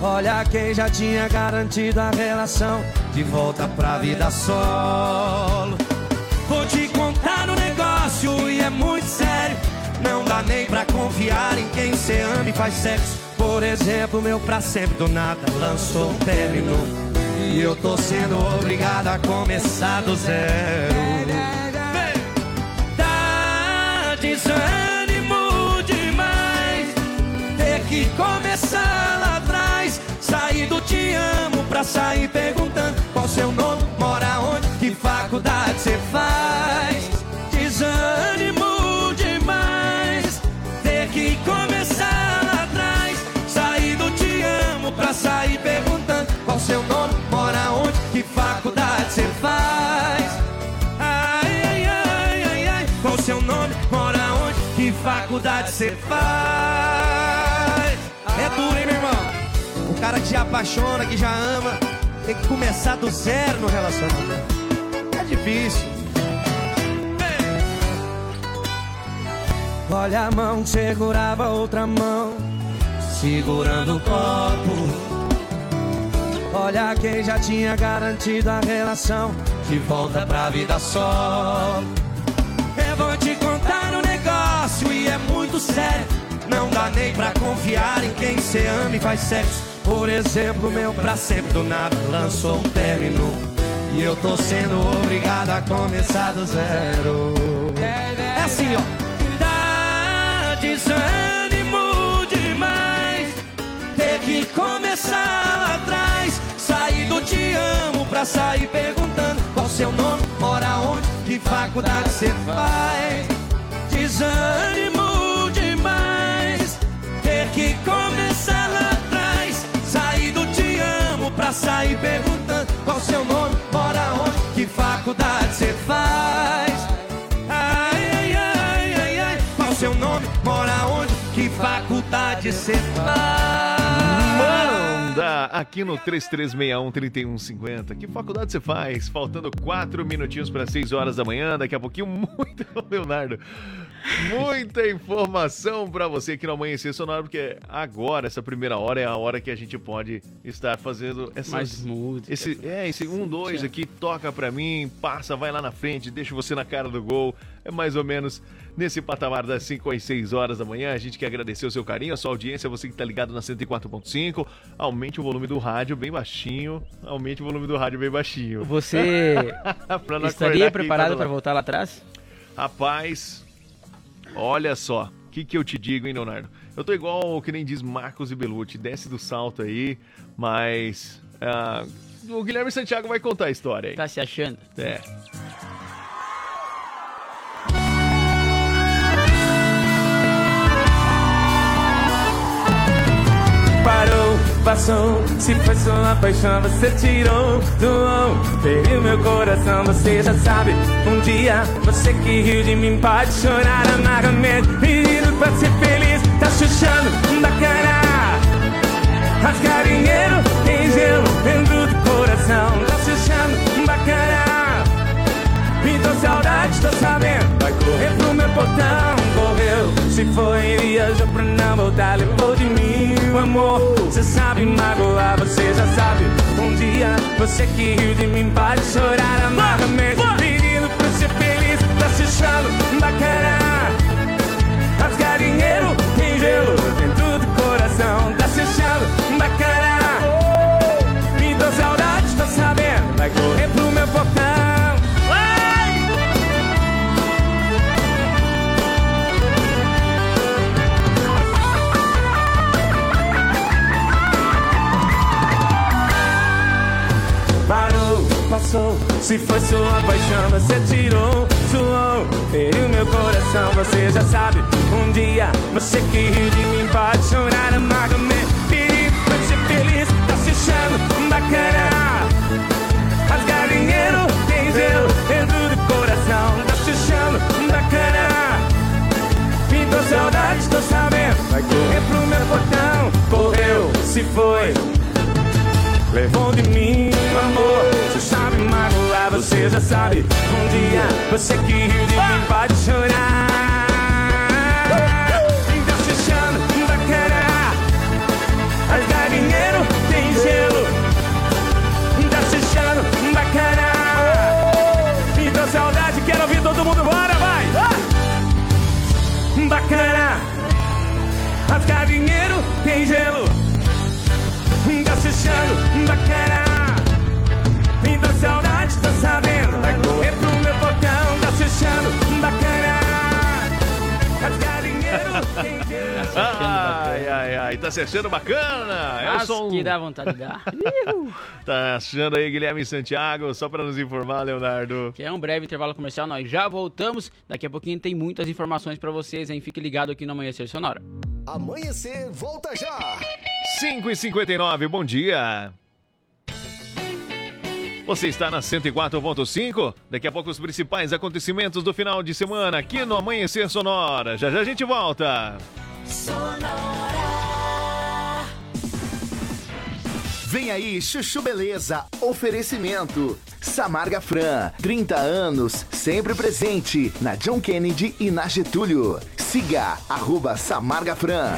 Olha quem já tinha garantido a relação de volta pra vida solo. Vou te contar um negócio e é muito sério. Não dá nem pra confiar em quem cê ama e faz sexo. Por exemplo, meu pra sempre do nada lançou um término. E eu tô sendo obrigado a começar do zero. Dá desânimo demais ter que começar. Sair do te amo pra sair perguntando qual seu nome, mora onde, que faculdade você faz. Desânimo demais ter que começar lá atrás. Sair do te amo pra sair perguntando qual seu nome, mora onde, que faculdade você faz. Ai, ai, ai, ai, ai, qual seu nome, mora onde, que faculdade você faz. Cara que se apaixona, que já ama, tem que começar do zero no relacionamento. É difícil. Olha a mão, segurava outra mão, segurando o copo. Olha quem já tinha garantido a relação de volta pra vida só. Eu vou te contar um negócio e é muito sério. Não dá nem pra confiar em quem cê ama e faz sexo. Por exemplo, meu pra sempre do nada lançou um término. E eu tô sendo obrigado a começar do zero. É assim, ó. Dá desânimo demais ter que começar lá atrás. Sair do te amo pra sair perguntando qual seu nome, mora onde, que faculdade você faz. Desânimo demais ter que começar sair perguntando qual seu nome, mora onde, que faculdade você faz. Ai, ai, ai, ai, ai, qual seu nome, mora onde, que faculdade você faz. Manda aqui no 3361-3150. Que faculdade você faz? Faltando quatro minutinhos para 6 horas da manhã. Daqui a pouquinho, <laughs> muito, Leonardo. Muita informação para você aqui no Amanhecer Sonoro, porque agora, essa primeira hora, é a hora que a gente pode estar fazendo essas, Mais música. esse, é, esse um, dois aqui, toca pra mim, passa, vai lá na frente, deixa você na cara do gol. É mais ou menos nesse patamar das 5 às 6 horas da manhã. A gente quer agradecer o seu carinho, a sua audiência, você que tá ligado na 104.5. Aumente o volume do rádio bem baixinho. Aumente o volume do rádio bem baixinho. Você <laughs> não estaria preparado do para voltar lá atrás? Rapaz, olha só. O que, que eu te digo, hein, Leonardo? Eu tô igual o que nem diz Marcos e Belucci. Desce do salto aí, mas. ah, o Guilherme Santiago vai contar a história aí. Tá se achando? É. Parou, se foi sua paixão, você tirou do feriu meu coração, você já sabe. Um dia, você que riu de mim pode chorar amargamente. Menino, pra ser feliz, tá chuchando um bacana. Rascarinheiro, tem gelo dentro do coração, tá chuchando bacana. Então saudade, tô sabendo, vai correr pro meu portão, correu. Se foi, viajou pra não voltar, levou de mim o amor. Você sabe magoar, você já sabe. Um dia, você que riu de mim pode chorar amargamente. Pedindo pra ser feliz, tá se achando bacana. Rasgarinheiro, tem gelo dentro do coração, tá se achando bacana. Então saudade, tô sabendo, vai correr passou. Se foi sua paixão, você tirou, suou, feriu meu coração. Você já sabe, um dia você que riu de mim pode chorar amargamente. Pedi pra ser feliz, tá se achando bacana. As galinheiro tem gelo dentro do coração, tá se achando bacana. Pintou saudade, tô sabendo. Vai correr pro meu portão. Correu, se foi. Levou de mim, amor. Você sabe magoar, você já sabe. Um dia você que riu de mim pode chorar. Tá se achando bacana. As galinheiro tem gelo. Tá se achando bacana. Pintou saudade, quero ouvir todo mundo, bora, vai! Bacana. As galinheiro tem gelo. Tá se achando bacana. Pintou saudade, tô sabendo. Vai correr pro meu portão. Tá se achando bacana. As galinheiro tem. Ai, ai, ai, tá se achando bacana? É o Mas som. que dá vontade de dar. <laughs> Tá achando aí, Guilherme Santiago? Só pra nos informar, Leonardo. Que é um breve intervalo comercial, nós já voltamos. Daqui a pouquinho tem muitas informações pra vocês, hein? Fique ligado aqui no Amanhecer Sonora. Amanhecer, volta já. 5 e 59 bom dia. Você está na 104.5? Daqui a pouco os principais acontecimentos do final de semana aqui no Amanhecer Sonora. Já já a gente volta. Vem aí, Chuchu Beleza. Oferecimento. Samarga Fran, 30 anos, sempre presente na John Kennedy e na Getúlio. Siga, arroba Samarga Fran.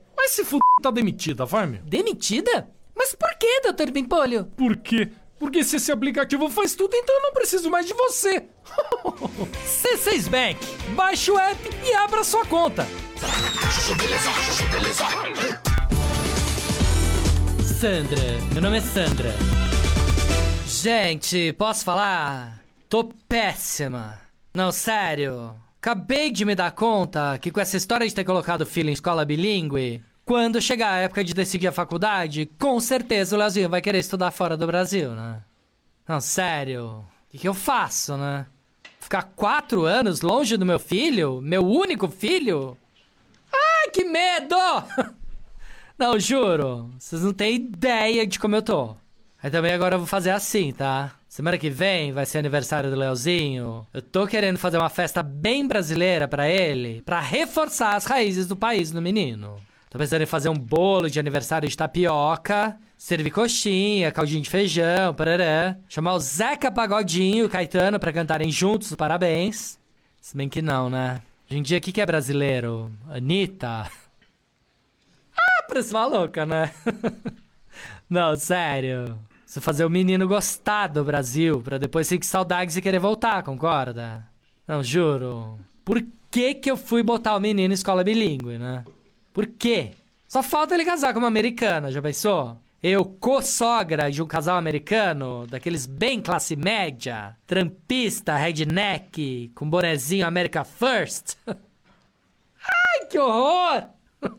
Mas se f... tá demitida, vai, meu. Demitida? Mas por que, Dr. Bimpolho? Por quê? Porque se esse aplicativo faz tudo, então eu não preciso mais de você. C6 Bank. Baixe o app e abra sua conta. Sandra, meu nome é Sandra. Gente, posso falar? Tô péssima. Não, sério. Acabei de me dar conta que com essa história de ter colocado o filho em escola bilíngue, quando chegar a época de decidir a faculdade, com certeza o Leozinho vai querer estudar fora do Brasil, né? Não, sério. O que, que eu faço, né? Ficar quatro anos longe do meu filho? Meu único filho? Ai, que medo! <laughs> Não, juro. Vocês não têm ideia de como eu tô. Aí também agora eu vou fazer assim, tá? Semana que vem vai ser aniversário do Leozinho. Eu tô querendo fazer uma festa bem brasileira pra ele, pra reforçar as raízes do país do menino. Tô pensando em fazer um bolo de aniversário de tapioca, servir coxinha, caldinho de feijão, parará. Chamar o Zeca Pagodinho e o Caetano pra cantarem juntos os parabéns. Se bem que não, né? Hoje em dia, o que, é brasileiro? Anitta? <laughs> Ah, parece louca, né? <laughs> não, sério. Preciso fazer o menino gostar do Brasil, pra depois sentir saudades e querer voltar, concorda? Não, juro. Por que que eu fui botar o menino em escola bilíngue, né? Por quê? Só falta ele casar com uma americana, já pensou? Eu, co-sogra de um casal americano, daqueles bem classe média, trampista, redneck, com bonezinho America First. <laughs> Ai, que horror! <laughs>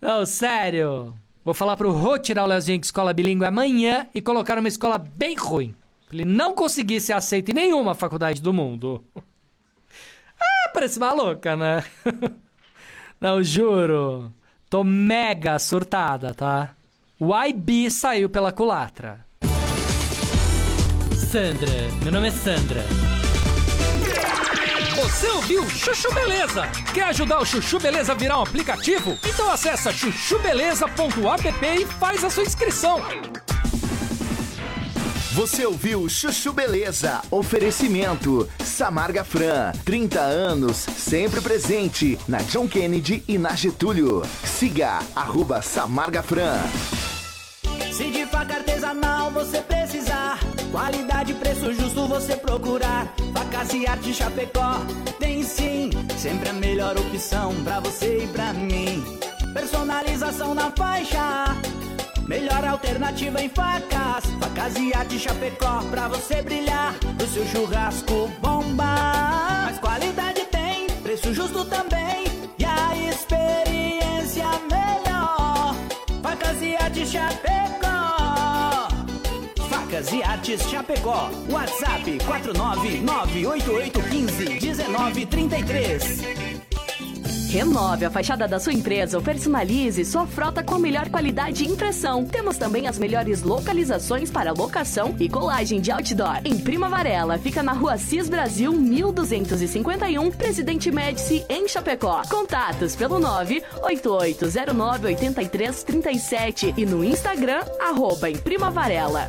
Não, sério. Vou falar pro Rô tirar o Leozinho de escola bilíngue amanhã e colocar numa escola bem ruim. Pra ele não conseguir ser aceito em nenhuma faculdade do mundo. <laughs> Ah, parece maluca, né? Não, juro. Tô mega surtada, tá? O IB saiu pela culatra. Sandra, meu nome é Sandra. Você ouviu Chuchu Beleza? Quer ajudar o Chuchu Beleza a virar um aplicativo? Então acessa chuchubeleza.app e faz a sua inscrição. Você ouviu Chuchu Beleza? Oferecimento Samarga Fran, 30 anos, sempre presente na John Kennedy e na Getúlio. Siga arroba Samarga Fran. Se de faca artesanal você precisar, qualidade e preço justo você procurar. Facas e arte Chapecó tem sim, sempre a melhor opção pra você e pra mim. Personalização na faixa, melhor alternativa em facas. Facas e arte Chapecó pra você brilhar, o seu churrasco bomba. Mas qualidade tem, preço justo também e a experiência melhor. Facas e arte Chapecó. Facas e Artes Chapecó. WhatsApp 49988151933. Renove a fachada da sua empresa ou personalize sua frota com a melhor qualidade de impressão. Temos também as melhores localizações para locação e colagem de outdoor. Em Prima Varela, fica na rua Cis Brasil 1251, Presidente Médici, em Chapecó. Contatos pelo 988098337 e no Instagram, arroba em Prima Varela.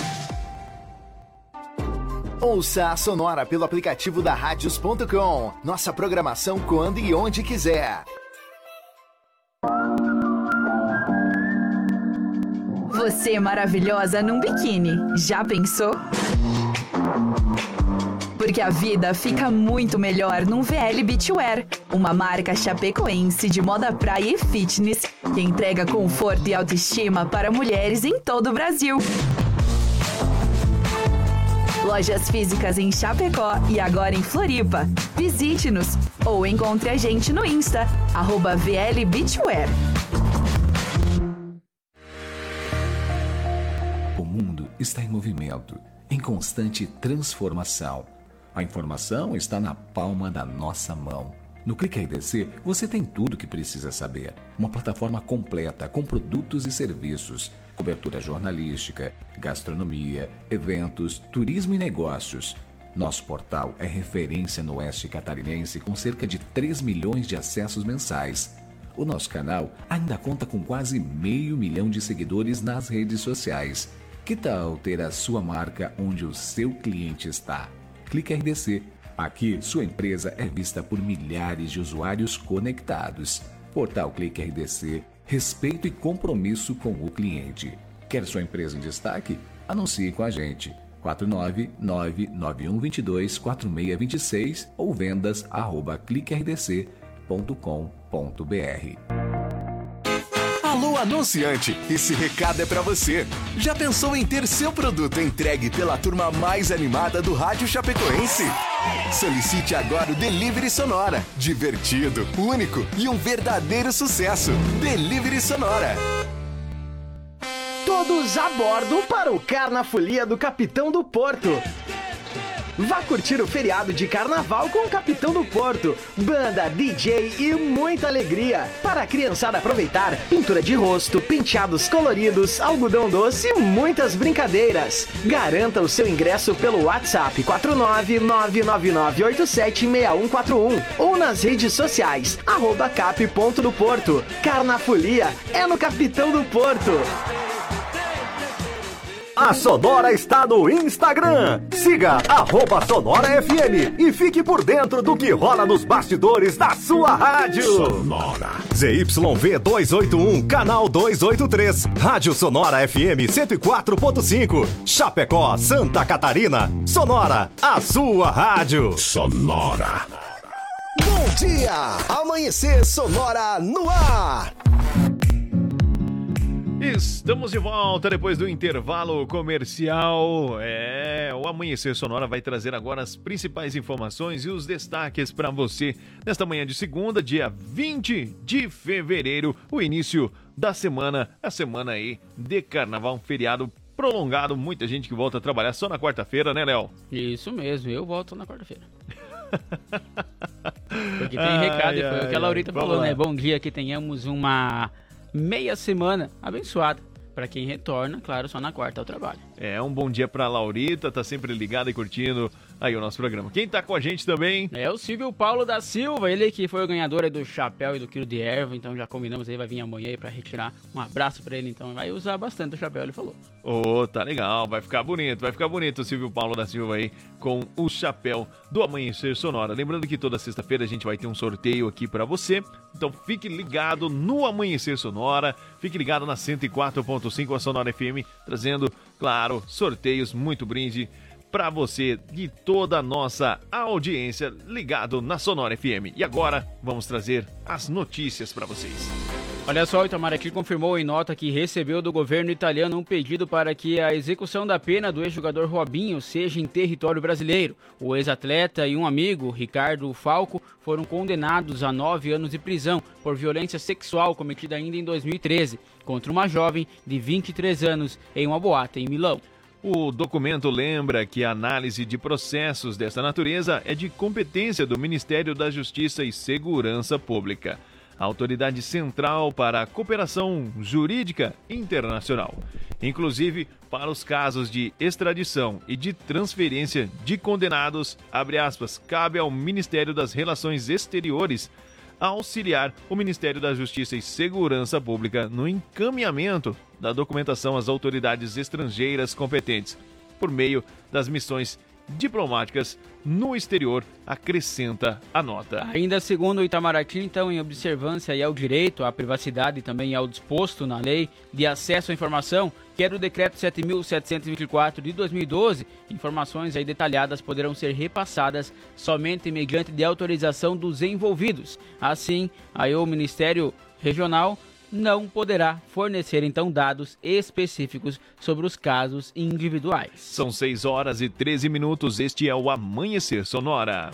Ouça a Sonora pelo aplicativo da Radios.com. Nossa programação quando e onde quiser. Você maravilhosa num biquíni. Já pensou? Porque a vida fica muito melhor num VL Beachwear, uma marca chapecoense de moda praia e fitness que entrega conforto e autoestima para mulheres em todo o Brasil. Lojas físicas em Chapecó e agora em Floripa. Visite-nos ou encontre a gente no Insta, arroba. O mundo está em movimento, em constante transformação. A informação está na palma da nossa mão. No Clique RDC, você tem tudo o que precisa saber. Uma plataforma completa com produtos e serviços, cobertura jornalística, gastronomia, eventos, turismo e negócios. Nosso portal é referência no Oeste Catarinense com cerca de 3 milhões de acessos mensais. O nosso canal ainda conta com quase meio milhão de seguidores nas redes sociais. Que tal ter a sua marca onde o seu cliente está? Clique RDC. Aqui, sua empresa é vista por milhares de usuários conectados. Portal Clique RDC, respeito e compromisso com o cliente. Quer sua empresa em destaque? Anuncie com a gente. 49991224626 ou vendas arroba cliquerdc.com.br. Anunciante! Esse recado é pra você. Já pensou em ter seu produto entregue pela turma mais animada do Rádio Chapecoense? Solicite agora o Delivery Sonora. Divertido, único e um verdadeiro sucesso. Delivery Sonora. Todos a bordo para o Carnafolia do Capitão do Porto. Vá curtir o feriado de carnaval com o Capitão do Porto. Banda, DJ e muita alegria. Para a criançada aproveitar, pintura de rosto, penteados coloridos, algodão doce e muitas brincadeiras. Garanta o seu ingresso pelo WhatsApp 49999876141 ou nas redes sociais, arroba cap.do Porto. Carnafolia é no Capitão do Porto. A Sonora está no Instagram. Siga arroba Sonora FM e fique por dentro do que rola nos bastidores da sua rádio. Sonora. ZYV 281, canal 283. Rádio Sonora FM 104.5. Chapecó, Santa Catarina. Sonora, a sua rádio. Sonora. Bom dia! Amanhecer Sonora no ar. Estamos de volta depois do intervalo comercial. É, o Amanhecer Sonora vai trazer agora as principais informações e os destaques para você nesta manhã de segunda, dia 20 de fevereiro, o início da semana, a semana aí de carnaval, um feriado prolongado, muita gente que volta a trabalhar só na quarta-feira, né, Léo? Isso mesmo, eu volto na quarta-feira. <laughs> Porque tem recado, e foi o que a Laurita falou, lá. né? Bom dia, que tenhamos uma meia semana abençoada. Pra quem retorna, claro, só na quarta ao trabalho. É, um bom dia pra Laurita, tá sempre ligada e curtindo aí o nosso programa. Quem tá com a gente também? É o Silvio Paulo da Silva, ele que foi o ganhador aí do chapéu e do quilo de erva, então já combinamos aí, vai vir amanhã aí pra retirar. Um abraço pra ele, então vai usar bastante o chapéu, ele falou. Ô, tá legal, vai ficar bonito, vai ficar bonito o Silvio Paulo da Silva aí com o chapéu do Amanhecer Sonora. Lembrando que toda sexta-feira a gente vai ter um sorteio aqui pra você, então fique ligado no Amanhecer Sonora, fique ligado na 104.5 a Sonora FM, trazendo, claro, sorteios, muito brinde pra você de toda a nossa audiência ligado na Sonora FM. E agora vamos trazer as notícias pra vocês. Olha só, o Itamaraty confirmou em nota que recebeu do governo italiano um pedido para que a execução da pena do ex-jogador Robinho seja em território brasileiro. O ex-atleta e um amigo, Ricardo Falco, foram condenados a nove anos de prisão por violência sexual cometida ainda em 2013 contra uma jovem de 23 anos em uma boate em Milão. O documento lembra que a análise de processos dessa natureza é de competência do Ministério da Justiça e Segurança Pública, autoridade central para a cooperação jurídica internacional. Inclusive, para os casos de extradição e de transferência de condenados, aspas, cabe ao Ministério das Relações Exteriores auxiliar o Ministério da Justiça e Segurança Pública no encaminhamento da documentação às autoridades estrangeiras competentes, por meio das missões diplomáticas no exterior, acrescenta a nota. Ainda segundo o Itamaraty, então, em observância ao direito, à privacidade e também ao disposto na lei de acesso à informação, que é do decreto 7.724 de 2012, informações aí detalhadas poderão ser repassadas somente mediante de autorização dos envolvidos. Assim, aí o Ministério Regional não poderá fornecer então dados específicos sobre os casos individuais. São 6 horas e 13 minutos. Este é o Amanhecer Sonora.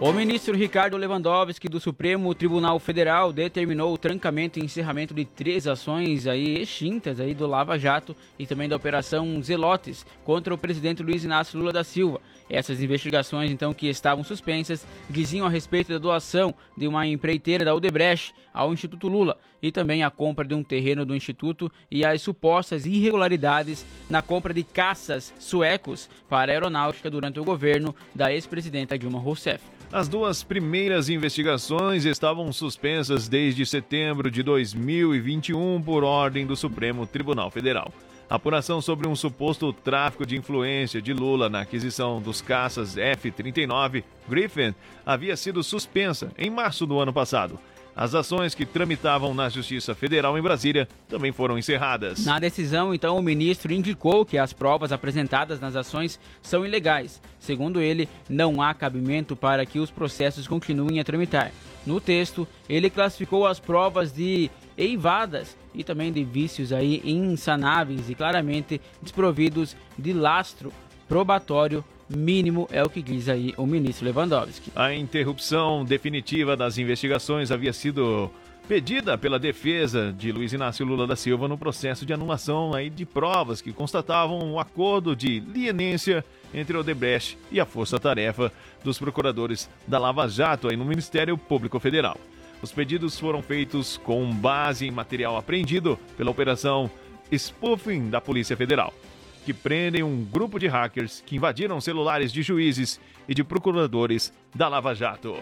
O ministro Ricardo Lewandowski do Supremo Tribunal Federal determinou o trancamento e encerramento de três ações aí extintas aí do Lava Jato e também da Operação Zelotes contra o presidente Luiz Inácio Lula da Silva. Essas investigações, então, que estavam suspensas, diziam a respeito da doação de uma empreiteira da Odebrecht ao Instituto Lula e também a compra de um terreno do Instituto e as supostas irregularidades na compra de caças suecos para a aeronáutica durante o governo da ex-presidenta Dilma Rousseff. As duas primeiras investigações estavam suspensas desde setembro de 2021 por ordem do Supremo Tribunal Federal. A apuração sobre um suposto tráfico de influência de Lula na aquisição dos caças F-39 Griffin havia sido suspensa em março do ano passado. As ações que tramitavam na Justiça Federal em Brasília também foram encerradas. Na decisão, então, o ministro indicou que as provas apresentadas nas ações são ilegais. Segundo ele, não há cabimento para que os processos continuem a tramitar. No texto, ele classificou as provas de eivadas e também de vícios aí insanáveis e claramente desprovidos de lastro probatório mínimo, é o que diz aí o ministro Lewandowski. A interrupção definitiva das investigações havia sido pedida pela defesa de Luiz Inácio Lula da Silva no processo de anulação aí de provas que constatavam um acordo de lienência entre o Odebrecht e a força-tarefa dos procuradores da Lava Jato aí no Ministério Público Federal. Os pedidos foram feitos com base em material apreendido pela Operação Spoofing da Polícia Federal, que prendem um grupo de hackers que invadiram celulares de juízes e de procuradores da Lava Jato.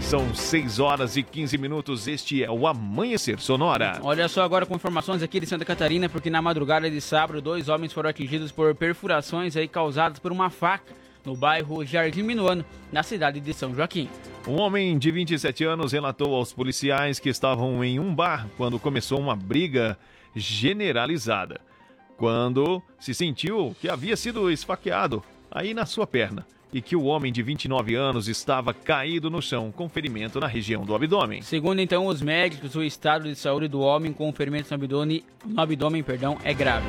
São 6 horas e 15 minutos. Este é o Amanhecer Sonora. Olha só agora com informações aqui de Santa Catarina, porque na madrugada de sábado, dois homens foram atingidos por perfurações aí causadas por uma faca no bairro Jardim Minuano, na cidade de São Joaquim. Um homem de 27 anos relatou aos policiais que estavam em um bar quando começou uma briga generalizada. Quando se sentiu que havia sido esfaqueado aí na sua perna e que o homem de 29 anos estava caído no chão com ferimento na região do abdômen. Segundo então os médicos, o estado de saúde do homem com ferimentos no abdômen, no abdômen perdão, é grave.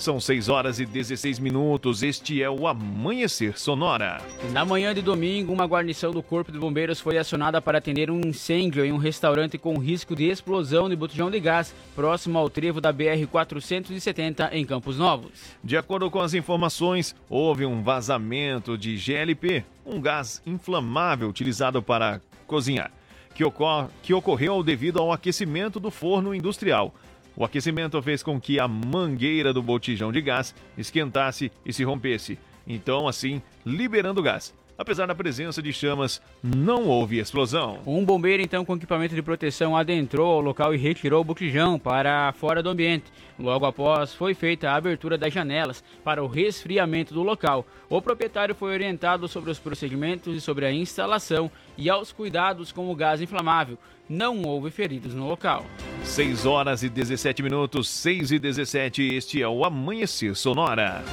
São 6 horas e 16 minutos. Este é o Amanhecer Sonora. Na manhã de domingo, uma guarnição do Corpo de Bombeiros foi acionada para atender um incêndio em um restaurante com risco de explosão de botijão de gás próximo ao trevo da BR-470 em Campos Novos. De acordo com as informações, houve um vazamento de GLP, um gás inflamável utilizado para cozinhar, que, ocor que ocorreu devido ao aquecimento do forno industrial. O aquecimento fez com que a mangueira do botijão de gás esquentasse e se rompesse, então, assim, liberando gás. Apesar da presença de chamas, não houve explosão. Um bombeiro, então, com equipamento de proteção, adentrou ao local e retirou o botijão para fora do ambiente. Logo após, foi feita a abertura das janelas para o resfriamento do local. O proprietário foi orientado sobre os procedimentos e sobre a instalação e aos cuidados com o gás inflamável. Não houve feridos no local. 6 horas e 17 minutos, 6 e 17, este é o Amanhecer Sonora.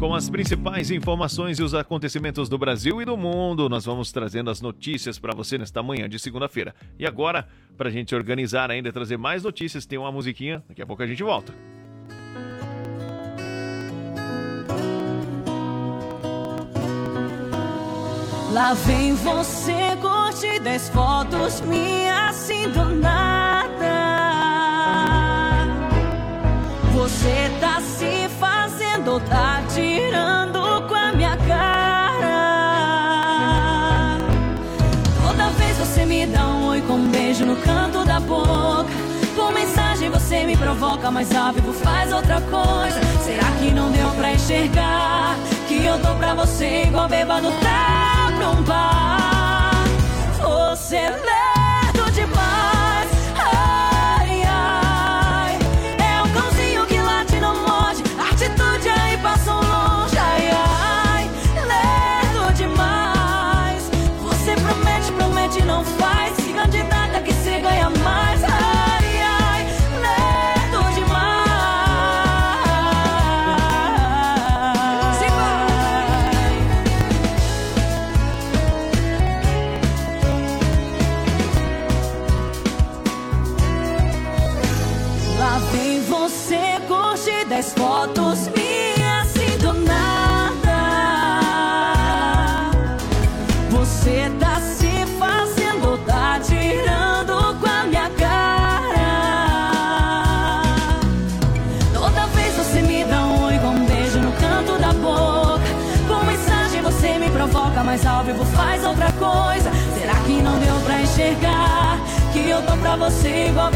Com as principais informações e os acontecimentos do Brasil e do mundo, nós vamos trazendo as notícias para você nesta manhã de segunda-feira. E agora, para a gente organizar ainda e trazer mais notícias, tem uma musiquinha, daqui a pouco a gente volta. Lá vem você curte 10 fotos minhas assim do nada. Você tá se fazendo, tá tirando com a minha cara. Toda vez você me dá um oi com um beijo no canto da boca. Por mensagem você me provoca, mas ao vivo faz outra coisa. Será que não deu pra enxergar? Que eu tô pra você igual bêbado tá pra um bar. Você é você igual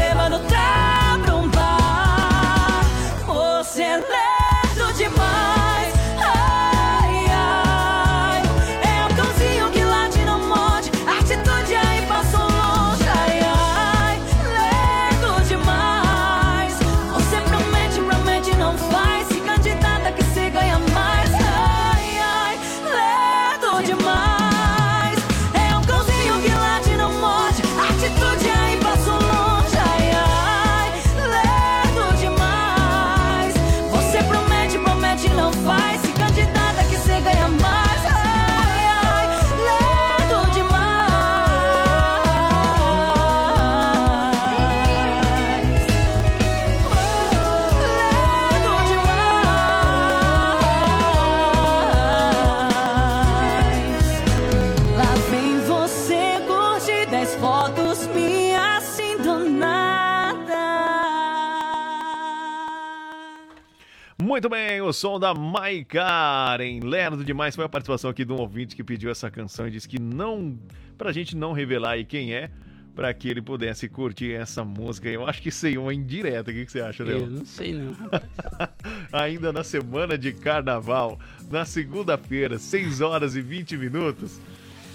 Muito bem, o som da Maikaren. Lerdo demais. Foi a participação aqui de um ouvinte que pediu essa canção e disse que não. Pra gente não revelar aí quem é, pra que ele pudesse curtir essa música. Eu acho que aí é uma indireta. O que, que você acha, Léo? Eu não sei não. <laughs> Ainda na semana de carnaval, na segunda-feira, 6 horas e 20 minutos.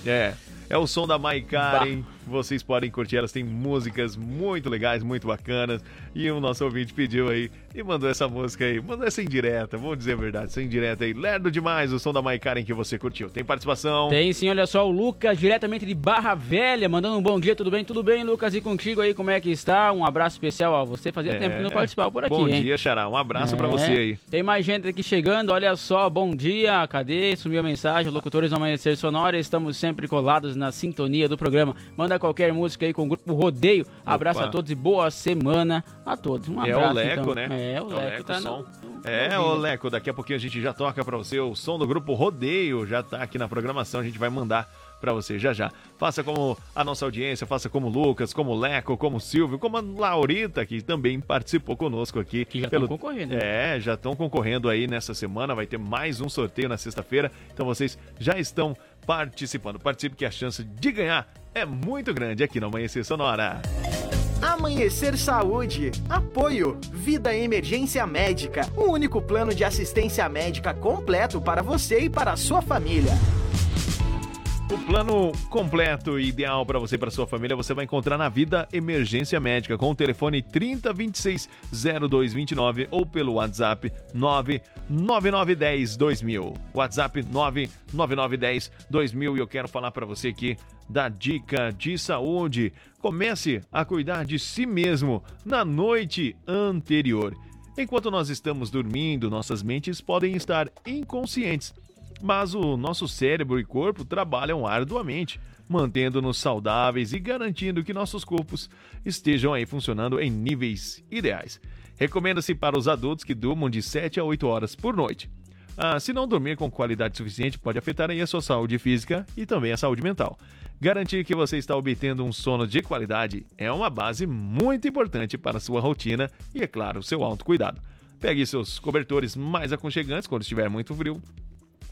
É, é o som da Maikaren. Vocês podem curtir, elas têm músicas muito legais, muito bacanas. E o nosso ouvinte pediu aí e mandou essa música aí. Mandou essa indireta, vamos dizer a verdade, essa indireta aí. Lerdo demais o som da Maikaren que você curtiu. Tem participação? Tem sim, olha só, o Lucas, diretamente de Barra Velha, mandando um bom dia, tudo bem? Tudo bem, Lucas? E contigo aí, como é que está? Um abraço especial a você. Fazia É. tempo que não participava por aqui, Bom hein? dia, Xará. Um abraço pra É. você aí. Tem mais gente aqui chegando, olha só, bom dia, cadê? Sumiu a mensagem, locutores do Amanhecer Sonora, estamos sempre colados na sintonia do programa. Manda qualquer música aí com o grupo Rodeio. Abraço Opa. a todos e boa semana a todos. Um é abraço, o Leco, então. né? É, o Leco tá som. no... É, ô Leco, daqui a pouquinho a gente já toca pra você o som do grupo Rodeio, já tá aqui na programação, a gente vai mandar pra você já já. Faça como a nossa audiência, faça como o Lucas, como o Leco, como o Silvio, como a Laurita, que também participou conosco aqui. Que já tão concorrendo, né? É, já estão concorrendo aí nessa semana, vai ter mais um sorteio na sexta-feira, então vocês já estão participando. Participe que a chance de ganhar é muito grande aqui no Amanhecer Sonora. Amanhecer Saúde. Apoio. Vida Emergência Médica. O único plano de assistência médica completo para você e para a sua família. O plano completo e ideal para você e para sua família você vai encontrar na Vida Emergência Médica com o telefone 3026 0229 ou pelo WhatsApp 99910 2000. WhatsApp 99910 2000 e eu quero falar para você aqui da dica de saúde. Comece a cuidar de si mesmo na noite anterior. Enquanto nós estamos dormindo, nossas mentes podem estar inconscientes mas o nosso cérebro e corpo trabalham arduamente, mantendo-nos saudáveis e garantindo que nossos corpos estejam aí funcionando em níveis ideais. Recomenda-se para os adultos que durmam de 7 a 8 horas por noite. Ah, se não dormir com qualidade suficiente, pode afetar aí a sua saúde física e também a saúde mental. Garantir que você está obtendo um sono de qualidade é uma base muito importante para a sua rotina e, é claro, seu autocuidado. Pegue seus cobertores mais aconchegantes quando estiver muito frio,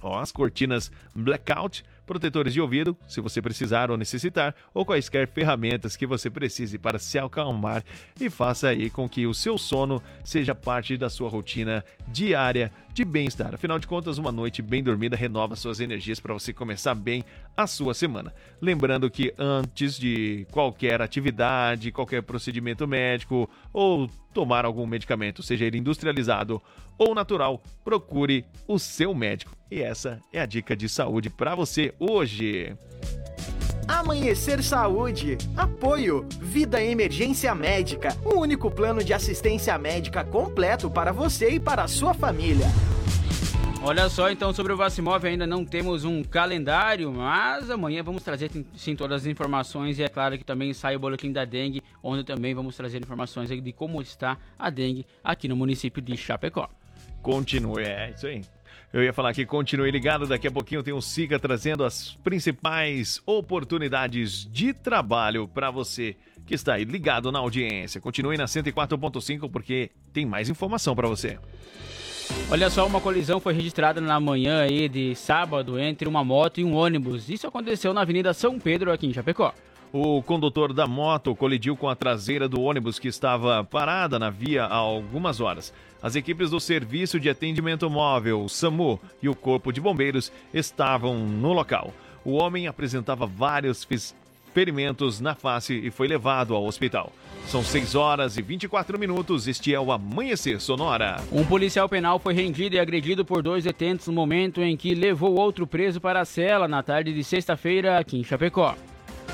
Ó, as cortinas blackout, protetores de ouvido, se você precisar ou necessitar, ou quaisquer ferramentas que você precise para se acalmar e faça aí com que o seu sono seja parte da sua rotina diária de bem-estar. Afinal de contas, uma noite bem dormida renova suas energias para você começar bem a sua semana. Lembrando que antes de qualquer atividade, qualquer procedimento médico ou tomar algum medicamento, seja ele industrializado ou natural, procure o seu médico. E essa é a dica de saúde para você hoje. Amanhecer Saúde. Apoio. Vida Emergência Médica. O único plano de assistência médica completo para você e para a sua família. Olha só, então, sobre o Vacimov ainda não temos um calendário, mas amanhã vamos trazer sim todas as informações e é claro que também sai o boletim da dengue, onde também vamos trazer informações de como está a dengue aqui no município de Chapecó. Continue, é isso aí. Eu ia falar que continue ligado, daqui a pouquinho tem o Siga trazendo as principais oportunidades de trabalho para você que está aí ligado na audiência. Continue na 104.5 porque tem mais informação para você. Olha só, uma colisão foi registrada na manhã aí de sábado entre uma moto e um ônibus. Isso aconteceu na Avenida São Pedro, aqui em Chapecó. O condutor da moto colidiu com a traseira do ônibus que estava parada na via há algumas horas. As equipes do Serviço de Atendimento Móvel, SAMU, e o Corpo de Bombeiros estavam no local. O homem apresentava vários ferimentos na face e foi levado ao hospital. São 6 horas e 24 minutos. Este é o Amanhecer Sonora. Um policial penal foi rendido e agredido por dois detentos no momento em que levou outro preso para a cela na tarde de sexta-feira aqui em Chapecó.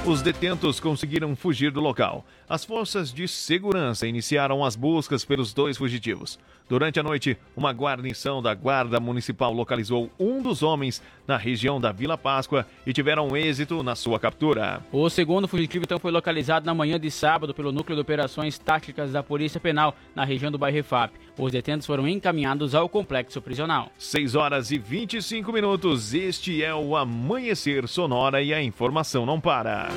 Os detentos conseguiram fugir do local. As forças de segurança iniciaram as buscas pelos dois fugitivos. Durante a noite, uma guarnição da Guarda Municipal localizou um dos homens na região da Vila Páscoa e tiveram êxito na sua captura. O segundo fugitivo então foi localizado na manhã de sábado pelo Núcleo de Operações Táticas da Polícia Penal, na região do bairro Refap. Os detentos foram encaminhados ao complexo prisional. 6 horas e 25 minutos. Este é o Amanhecer Sonora e a informação não para.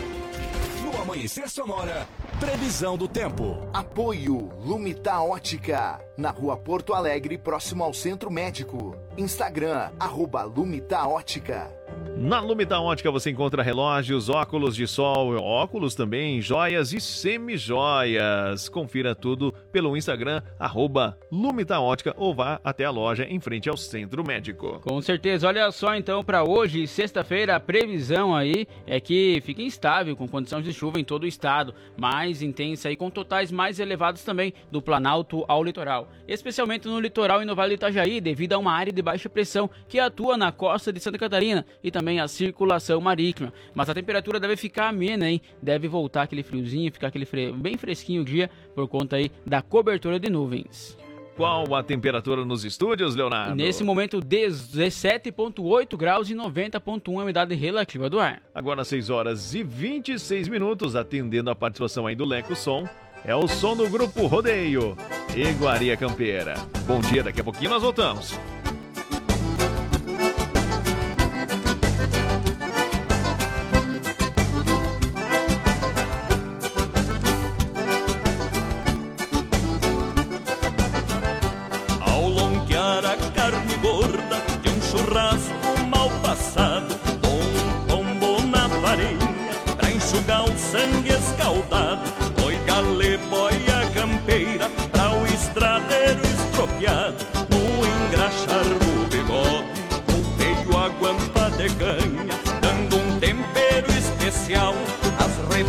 Amanhecer Sonora, previsão do tempo. Apoio Lumita Ótica, na rua Porto Alegre, próximo ao Centro Médico. Instagram, arroba Lumita Ótica. Na Lumita Ótica você encontra relógios, óculos de sol, óculos também, joias e semijoias. Confira tudo pelo Instagram, arroba Lumita Ótica ou vá até a loja em frente ao Centro Médico. Com certeza, olha só então para hoje, sexta-feira, a previsão aí é que fique instável com condições de chuva em todo o estado, mais intensa e com totais mais elevados também do Planalto ao litoral, especialmente no litoral e no Vale do Itajaí, devido a uma área de baixa pressão que atua na costa de Santa Catarina e também a circulação marítima. Mas a temperatura deve ficar amena, hein? Deve voltar aquele friozinho, ficar aquele fre... bem fresquinho o dia por conta aí da cobertura de nuvens. Qual a temperatura nos estúdios, Leonardo? Nesse momento, 17,8 graus e 90,1 a umidade relativa do ar. Agora 6 horas e 26 minutos, atendendo a participação aí do Leco Som. É o som do grupo Rodeio, Iguaria Campeira. Bom dia, daqui a pouquinho nós voltamos.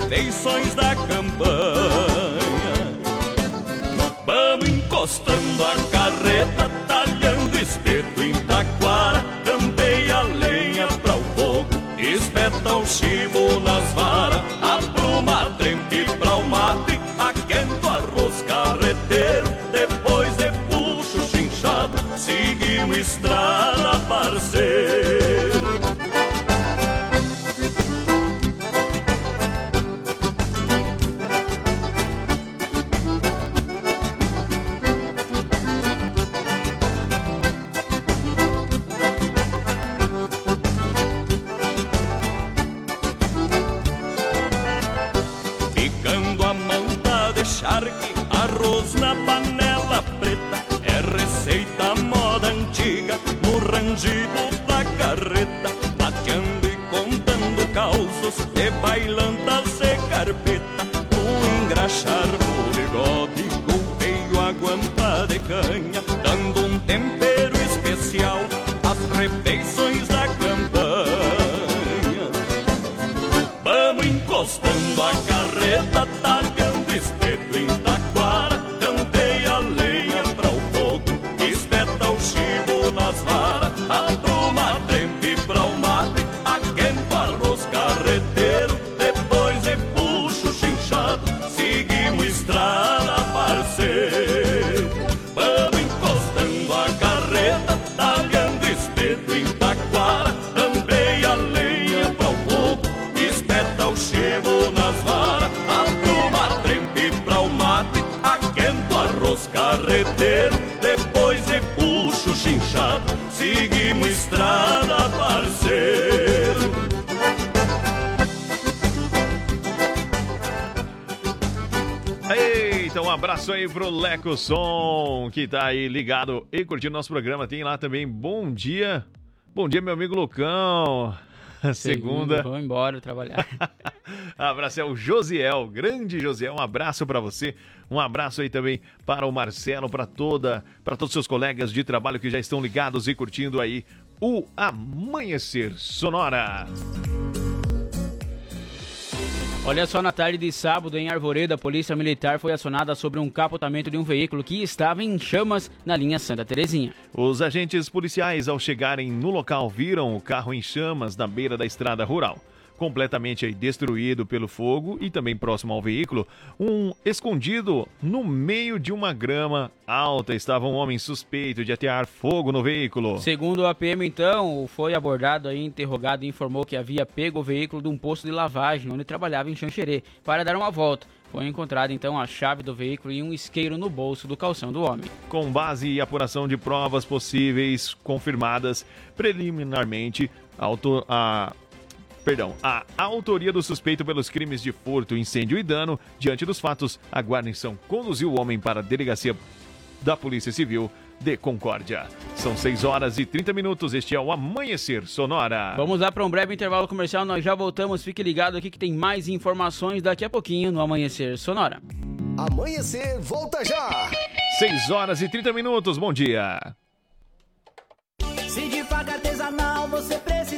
Às refeições da Som, que tá aí ligado e curtindo nosso programa. Tem lá também, bom dia. Bom dia, meu amigo Lucão. <laughs> Segunda. Vamos embora trabalhar. <laughs> abraço é o Josiel, grande Josiel, um abraço para você. Um abraço aí também para o Marcelo, para toda, para todos os seus colegas de trabalho que já estão ligados e curtindo aí o Amanhecer Sonora. Olha só, na tarde de sábado, em Arvoredo, a Polícia Militar foi acionada sobre um capotamento de um veículo que estava em chamas na linha Santa Terezinha. Os agentes policiais, ao chegarem no local, viram o carro em chamas na beira da estrada rural completamente aí destruído pelo fogo e também próximo ao veículo, um escondido no meio de uma grama alta estava um homem suspeito de atear fogo no veículo. Segundo a PM, então, foi abordado aí, interrogado e informou que havia pego o veículo de um posto de lavagem onde trabalhava em Xanxerê para dar uma volta. Foi encontrada então a chave do veículo e um isqueiro no bolso do calção do homem. Com base e apuração de provas possíveis confirmadas preliminarmente, a, auto, a perdão, a autoria do suspeito pelos crimes de furto, incêndio e dano. Diante dos fatos, a guarnição conduziu o homem para a delegacia da Polícia Civil de Concórdia. São 6 horas e 30 minutos. Este é o Amanhecer Sonora. Vamos lá para um breve intervalo comercial. Nós já voltamos. Fique ligado aqui que tem mais informações daqui a pouquinho no Amanhecer Sonora. Amanhecer volta já. 6 horas e 30 minutos. Bom dia. Se de faca artesanal você precisar,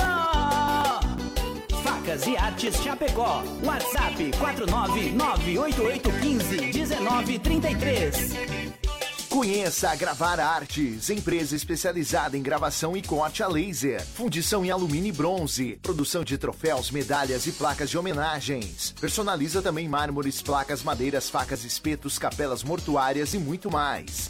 Artes Chapecó. WhatsApp 49988151933. Conheça a Gravar Artes, empresa especializada em gravação e corte a laser, fundição em alumínio e bronze, produção de troféus, medalhas e placas de homenagens. Personaliza também mármores, placas, madeiras, facas, espetos, capelas mortuárias e muito mais.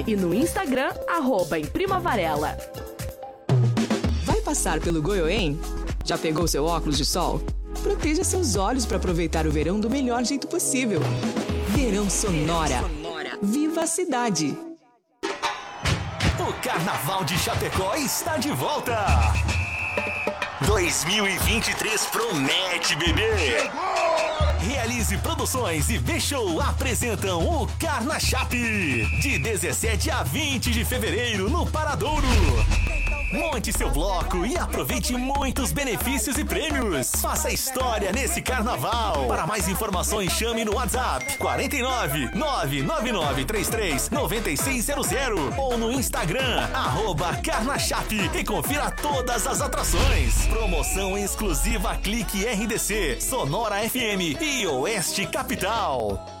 988098337 e no Instagram, arroba em Prima Varela. Vai passar pelo Goiôem? Já pegou seu óculos de sol? Proteja seus olhos para aproveitar o verão do melhor jeito possível. Verão Sonora. Viva a cidade! O Carnaval de Chapecó está de volta. 2023 promete, bebê. Realize Produções e B-Show apresentam o Carna Chape. De 17 a 20 de fevereiro no Paradouro. Monte seu bloco e aproveite muitos benefícios e prêmios. Faça história nesse carnaval. Para mais informações, chame no WhatsApp 49 99933 9600 ou no Instagram, arroba Carnachape e confira todas as atrações. Promoção exclusiva Clique RDC, Sonora FM e Oeste Capital.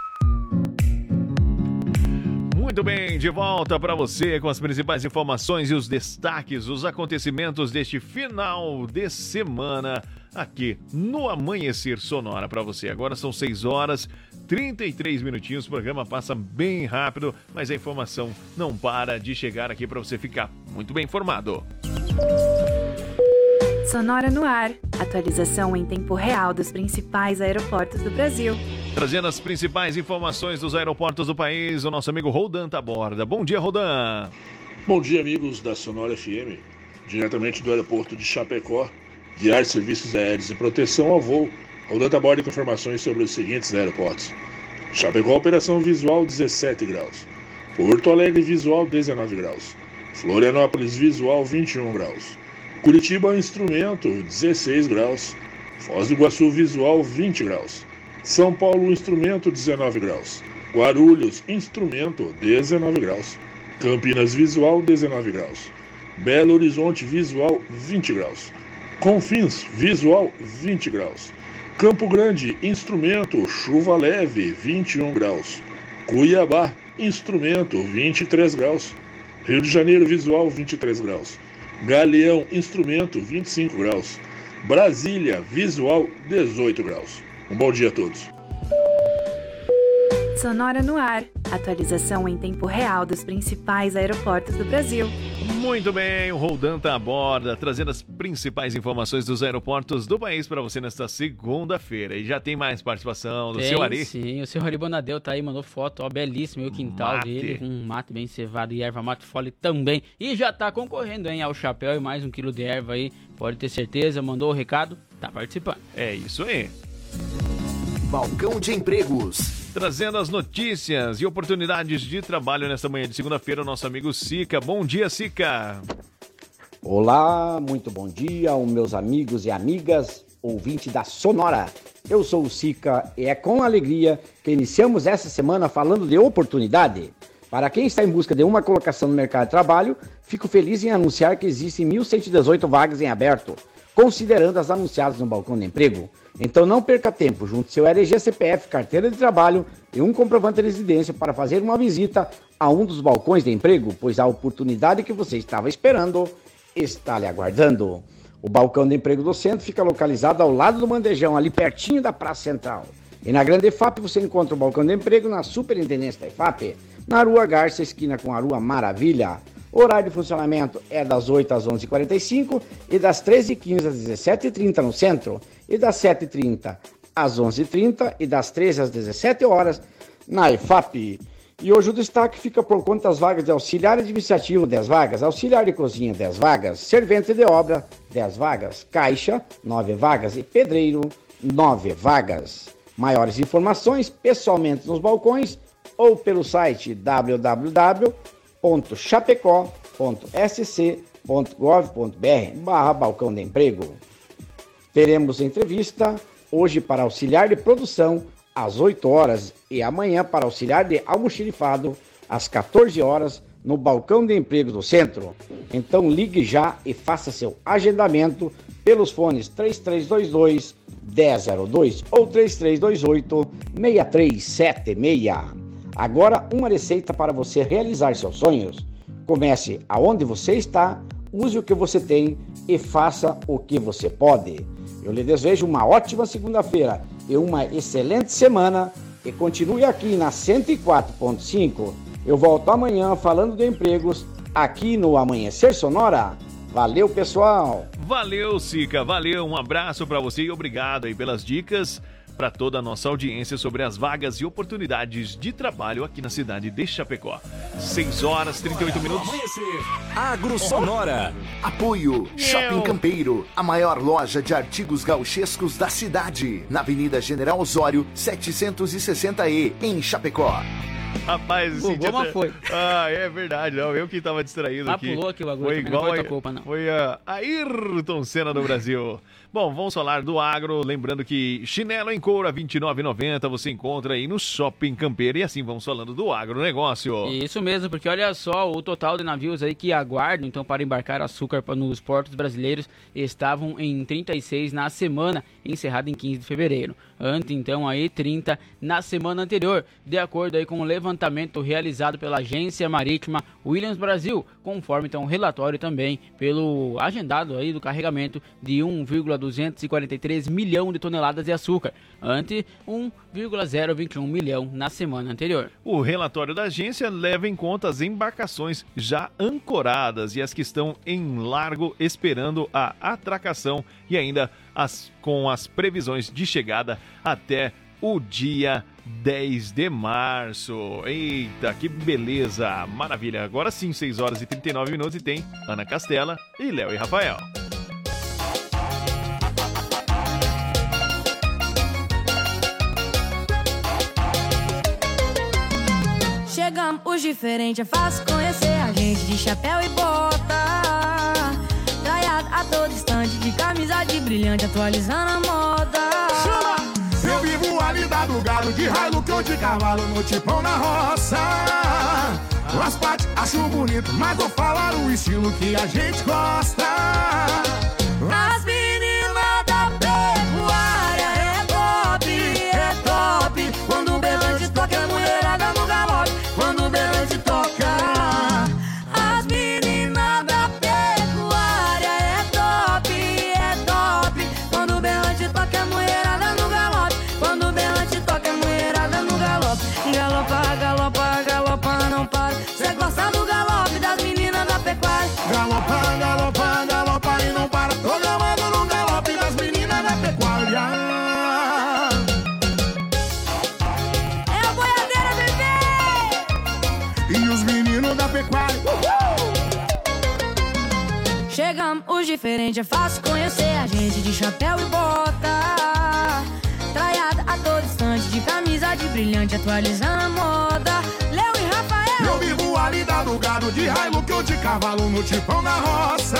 Muito bem, de volta para você com as principais informações e os destaques, os acontecimentos deste final de semana aqui no Amanhecer Sonora para você. Agora são 6 horas 33 minutinhos, o programa passa bem rápido, mas a informação não para de chegar aqui para você ficar muito bem informado. Sonora no ar. Atualização em tempo real dos principais aeroportos do Brasil. Trazendo as principais informações dos aeroportos do país, o nosso amigo Rodan tá borda. Bom dia, Rodan. Bom dia, amigos da Sonora FM. Diretamente do aeroporto de Chapecó, guiar serviços aéreos e proteção ao voo. Rodan tá borda com informações sobre os seguintes aeroportos. Chapecó, operação visual 17 graus. Porto Alegre, visual 19 graus. Florianópolis, visual 21 graus. Curitiba, instrumento 16 graus. Foz do Iguaçu, visual 20 graus. São Paulo, instrumento 19 graus. Guarulhos, instrumento 19 graus. Campinas, visual 19 graus. Belo Horizonte, visual 20 graus. Confins, visual 20 graus. Campo Grande, instrumento, chuva leve, 21 graus. Cuiabá, instrumento, 23 graus. Rio de Janeiro, visual, 23 graus. Galeão, instrumento, 25 graus. Brasília, visual, 18 graus. Um bom dia a todos. Sonora no ar. Atualização em tempo real dos principais aeroportos do Brasil. Muito bem, o Roldan tá a borda, trazendo as principais informações dos aeroportos do país para você nesta segunda-feira. E já tem mais participação do Tem, seu Ari. Sim, o seu Ari Bonadeu tá aí, mandou foto, ó, belíssimo, e o quintal Mate. dele, com um mate bem cevado e erva mate fole também. E já tá concorrendo, hein, ao chapéu e mais um quilo de erva aí, pode ter certeza, mandou o recado, tá participando. É isso aí. Balcão de empregos. Trazendo as notícias e oportunidades de trabalho nesta manhã de segunda-feira, o nosso amigo Sica. Bom dia, Sica. Olá, muito bom dia aos meus amigos e amigas, ouvinte da Sonora. Eu sou o Sica e é com alegria que iniciamos essa semana falando de oportunidade. Para quem está em busca de uma colocação no mercado de trabalho, fico feliz em anunciar que existem 1.118 vagas em aberto, considerando as anunciadas no balcão de emprego. Então não perca tempo, junte seu RG, CPF, carteira de trabalho e um comprovante de residência para fazer uma visita a um dos balcões de emprego, pois a oportunidade que você estava esperando está lhe aguardando. O balcão de emprego do centro fica localizado ao lado do Mandejão, ali pertinho da Praça Central. E na Grande EFAP você encontra o balcão de emprego na Superintendência da EFAP, na Rua Garça, esquina com a Rua Maravilha. O horário de funcionamento é das 8 às 11h45 e das 13h15 às 17h30 no centro, e das 7h30 às 11h30 e das 13 às 17 horas na EFAP. E hoje o destaque fica por conta das vagas de auxiliar administrativo, 10 vagas, auxiliar de cozinha, 10 vagas, servente de obra, 10 vagas, caixa, 9 vagas e pedreiro, 9 vagas. Maiores informações pessoalmente nos balcões ou pelo site www.chapecó.sc.gov.br barra balcão de emprego. Teremos entrevista hoje para auxiliar de produção às 8 horas e amanhã para auxiliar de almoxerifado às 14 horas no balcão de emprego do centro. Então ligue já e faça seu agendamento pelos fones 3322 1002 ou 3328 6376. Agora uma receita para você realizar seus sonhos. Comece aonde você está, use o que você tem e faça o que você pode. Eu lhe desejo uma ótima segunda-feira e uma excelente semana e continue aqui na 104.5. Eu volto amanhã falando de empregos aqui no Amanhecer Sonora. Valeu, pessoal! Valeu, Sica, valeu, um abraço para você e obrigado aí pelas dicas para toda a nossa audiência sobre as vagas e oportunidades de trabalho aqui na cidade de Chapecó. 6 horas 38 minutos. Agro Sonora. Apoio Shopping Campeiro, a maior loja de artigos gauchescos da cidade, na Avenida General Osório, 760E, em Chapecó. Rapaz, esse Pulou, dia mas tá- foi. Ah, é verdade, não. Eu que tava distraído Ah, aqui. pulou aqui o bagulho Foi também, não igual foi a, culpa, não. Foi a Ayrton Senna do Brasil. Bom, vamos falar do agro. Lembrando que chinelo em couro R$ 29,90 você encontra aí no Shopping Campeiro. E assim vamos falando do agronegócio. Isso mesmo, porque olha só, o total de navios aí que aguardam então para embarcar açúcar nos portos brasileiros estavam em 36 na semana encerrada em 15 de fevereiro. Ante então aí 30 na semana anterior, de acordo aí com o levantamento realizado pela agência marítima Williams Brasil, conforme então um relatório também pelo agendado aí do carregamento de 1,243 milhão de toneladas de açúcar, ante 1,021 milhão na semana anterior. O relatório da agência leva em conta as embarcações já ancoradas e as que estão em largo esperando a atracação e ainda as, com as previsões de chegada até o dia 10 de março. Eita, que beleza! Maravilha! Agora sim, 6 horas e 39 minutos e tem Ana Castela e Léo e Rafael. Chegamos os diferentes, é fácil conhecer a gente de chapéu e bota. Traiado a todo instante, de camisa de brilhante, atualizando a moda. Eu vivo a vida do galo de raio que eu de cavalo no tipão na roça. As partes acho bonito, mas vou falar o estilo que a gente gosta. As Diferentes, é fácil conhecer a gente de chapéu e bota. Traiada a todo instante, de camisa de brilhante, atualizando a moda. Léo e Rafael. Eu vivo a vida do gado de raio que eu de cavalo no tipão na roça.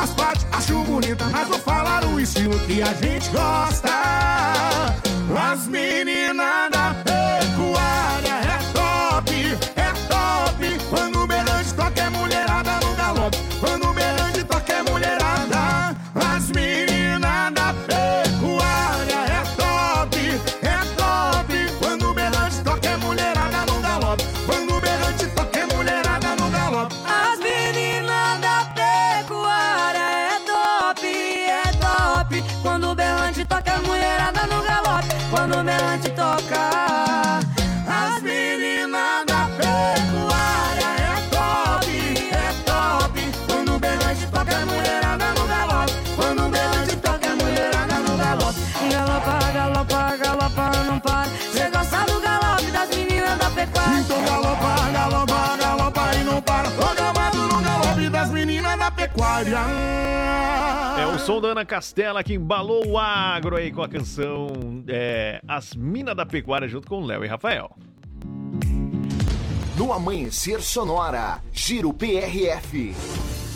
As partes acho bonita, mas vou falar o estilo que a gente gosta. As meninas Ana Castela que embalou o agro aí com a canção é, As Minas da Pecuária junto com Léo e Rafael. No Amanhecer Sonora, Giro PRF.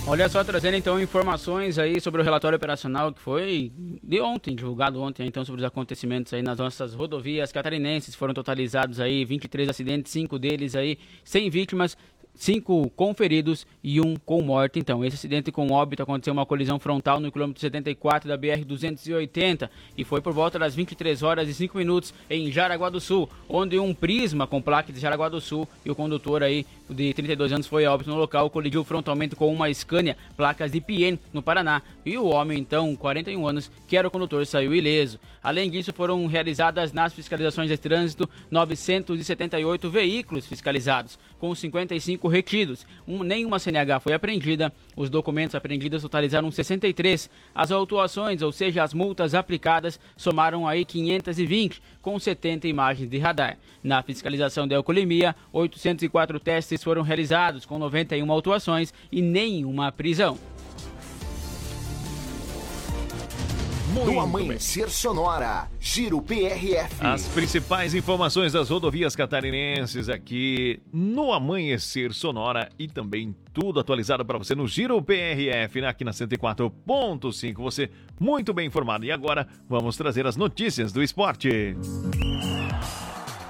Olha só, trazendo então informações aí sobre o relatório operacional que foi de ontem, divulgado ontem, então, sobre os acontecimentos aí nas nossas rodovias catarinenses. Foram totalizados aí 23 acidentes, cinco deles aí sem vítimas, cinco com feridos e um com morte. Então, esse acidente com óbito aconteceu uma colisão frontal no quilômetro 74 da BR-280 e foi por volta das 23 horas e 5 minutos em Jaraguá do Sul, onde um Prisma com placa de Jaraguá do Sul e o condutor aí de 32 anos foi a óbito no local, colidiu frontalmente com uma Scania, placas de Pien, no Paraná, e o homem, então, 41 anos, que era o condutor, saiu ileso. Além disso, foram realizadas nas fiscalizações de trânsito 978 veículos fiscalizados, com 55 retidos. Um, nenhuma CNH foi apreendida, os documentos apreendidos totalizaram 63. As autuações, ou seja, as multas aplicadas, somaram aí 520, com 70 imagens de radar. Na fiscalização de alcoolemia, 804 testes foram realizados, com 91 autuações e nenhuma prisão. no Amanhecer Sonora, Giro PRF. As principais informações das rodovias catarinenses aqui no Amanhecer Sonora e também tudo atualizado para você no Giro PRF aqui na 104.5. Você muito bem informado. E agora vamos trazer as notícias do esporte.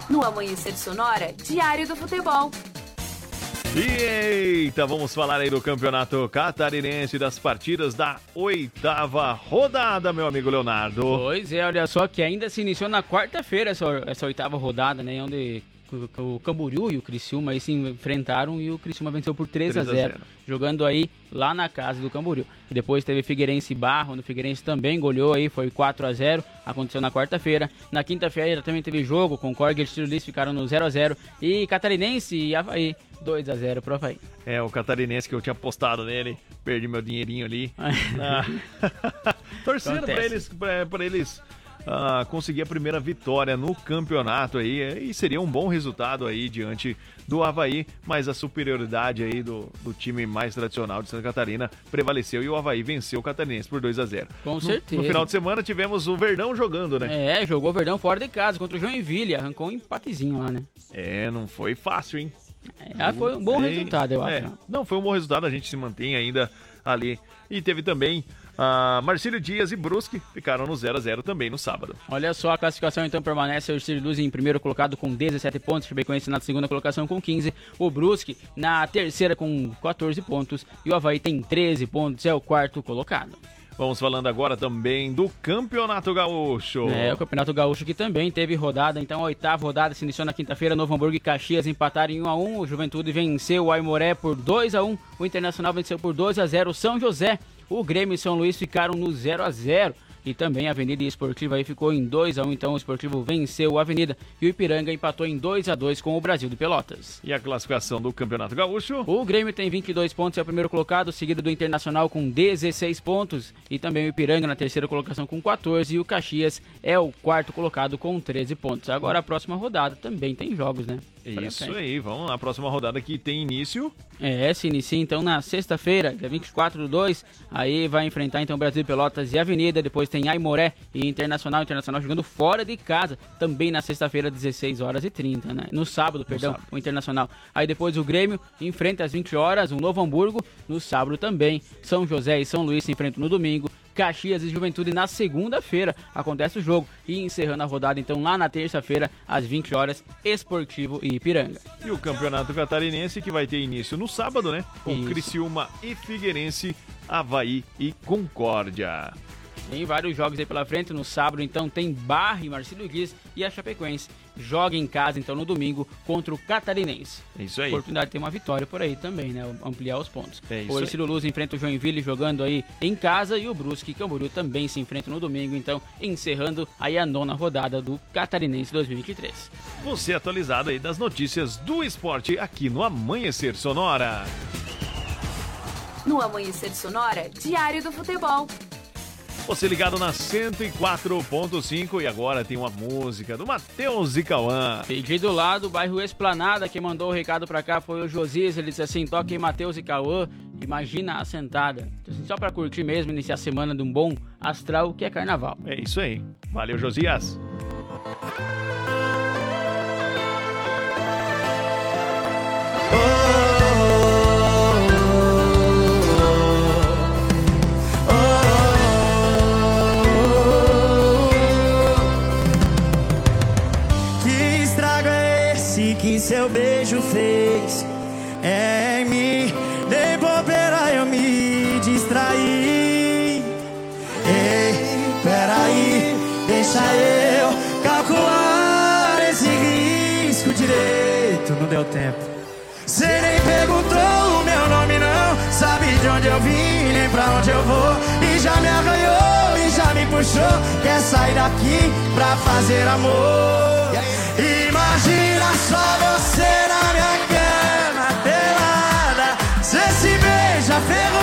No Amanhecer Sonora, Diário do Futebol. E eita, vamos falar aí do campeonato catarinense das partidas da oitava rodada, meu amigo Leonardo. Pois é, olha só que ainda se iniciou na quarta-feira essa, essa oitava rodada, né? Onde o, o Camboriú e o Criciúma aí se enfrentaram e o Criciúma venceu por 3 a 3 a 0 0. jogando aí lá na casa do Camboriú. E depois teve Figueirense e Barro, no Figueirense também goleou aí, foi 4 a 0 aconteceu na quarta-feira. Na quinta-feira também teve jogo, Concórdia e Estilo Liz ficaram no 0 a 0 e Catarinense e Havaí 2 a 0 pro Havaí. É, o catarinense que eu tinha apostado nele, perdi meu dinheirinho ali. <laughs> Ah. <laughs> Torcendo pra Acontece. eles, pra, pra eles ah, conseguir a primeira vitória no campeonato aí, e seria um bom resultado aí diante do Havaí, mas a superioridade aí do, do time mais tradicional de Santa Catarina prevaleceu e o Havaí venceu o catarinense por 2 a 0 Com No- certeza. No final de semana tivemos o Verdão jogando, né? É, jogou o Verdão fora de casa contra o Joinville, arrancou um empatezinho lá, né? É, não foi fácil, hein? É, foi um bom resultado, eu é. acho. Não, foi um bom resultado, a gente se mantém ainda ali. E teve também a Marcílio Dias e Brusque, ficaram no 0 a 0 também no sábado. Olha só, a classificação então permanece o Estilo Luz em primeiro colocado com 17 pontos, o Chapecoense na segunda colocação com 15, o Brusque na terceira com 14 pontos e o Havaí tem 13 pontos, é o quarto colocado. Vamos falando agora também do Campeonato Gaúcho. É, o Campeonato Gaúcho que também teve rodada, então a oitava rodada se iniciou na quinta-feira, Novo Hamburgo e Caxias empataram em 1 a 1 o Juventude venceu o Aimoré por 2 a 1 o Internacional venceu por 2 a 0 o São José, o Grêmio e São Luís ficaram no 0 a 0 e também a Avenida Esportiva aí ficou em 2 a 1 então o Esportivo venceu o Avenida e o Ipiranga empatou em 2 a 2 com o Brasil de Pelotas. E a classificação do Campeonato Gaúcho? O Grêmio tem 22 pontos, é o primeiro colocado, seguido do Internacional com 16 pontos. E também o Ipiranga na terceira colocação com 14. E o Caxias é o quarto colocado com 13 pontos. Agora a próxima rodada também tem jogos, né? Isso aí, vamos na próxima rodada que tem início. É, se inicia então na sexta-feira, dia 24 do 2. Aí vai enfrentar então Brasil de Pelotas e Avenida. Depois tem Aimoré e Internacional. Internacional jogando fora de casa. Também na sexta-feira, 16 horas e 30, né? No sábado, perdão, sábado. o Internacional. Aí depois o Grêmio enfrenta às 20 horas, o Novo Hamburgo. No sábado também. São José e São Luís se enfrentam no domingo. Caxias e Juventude na segunda-feira acontece o jogo. E encerrando a rodada então lá na terça-feira, às 20 horas, Esportivo e Ipiranga. E o Campeonato Catarinense que vai ter início no sábado, né? Com Isso. Criciúma e Figueirense, Havaí e Concórdia. Tem vários jogos aí pela frente. No sábado, então, tem Barra e Marcelo Guiz e a Chapecoense. Joga em casa, então, no domingo, contra o Catarinense. É isso aí. Oportunidade de ter uma vitória por aí também, né? Ampliar os pontos. É isso o. Ercílio Luz enfrenta o Joinville jogando aí em casa e o Brusque e Camboriú também se enfrentam no domingo, então, encerrando aí a nona rodada do Catarinense 2023. Você atualizado aí das notícias do esporte aqui no Amanhecer Sonora. No Amanhecer Sonora, Diário do Futebol. Você ligado na 104.5 e agora tem uma música do Matheus e Cauã. Pedido lá do bairro Esplanada, que mandou o recado pra cá foi o Josias. Ele disse assim: toque Matheus e Cauã, imagina a sentada. Então, assim, só pra curtir mesmo, iniciar a semana de um bom astral que é carnaval. É isso aí. Valeu, Josias. Seu beijo fez em mim? De bobeira eu me distraí. Ei, peraí, deixa eu calcular esse risco direito. Não deu tempo. Cê nem perguntou o meu nome, não. Sabe de onde eu vim, nem pra onde eu vou. E já me arranhou, puxou. Quer sair daqui pra fazer amor. Imagina só você na minha cama pelada. Cê se beija, ferro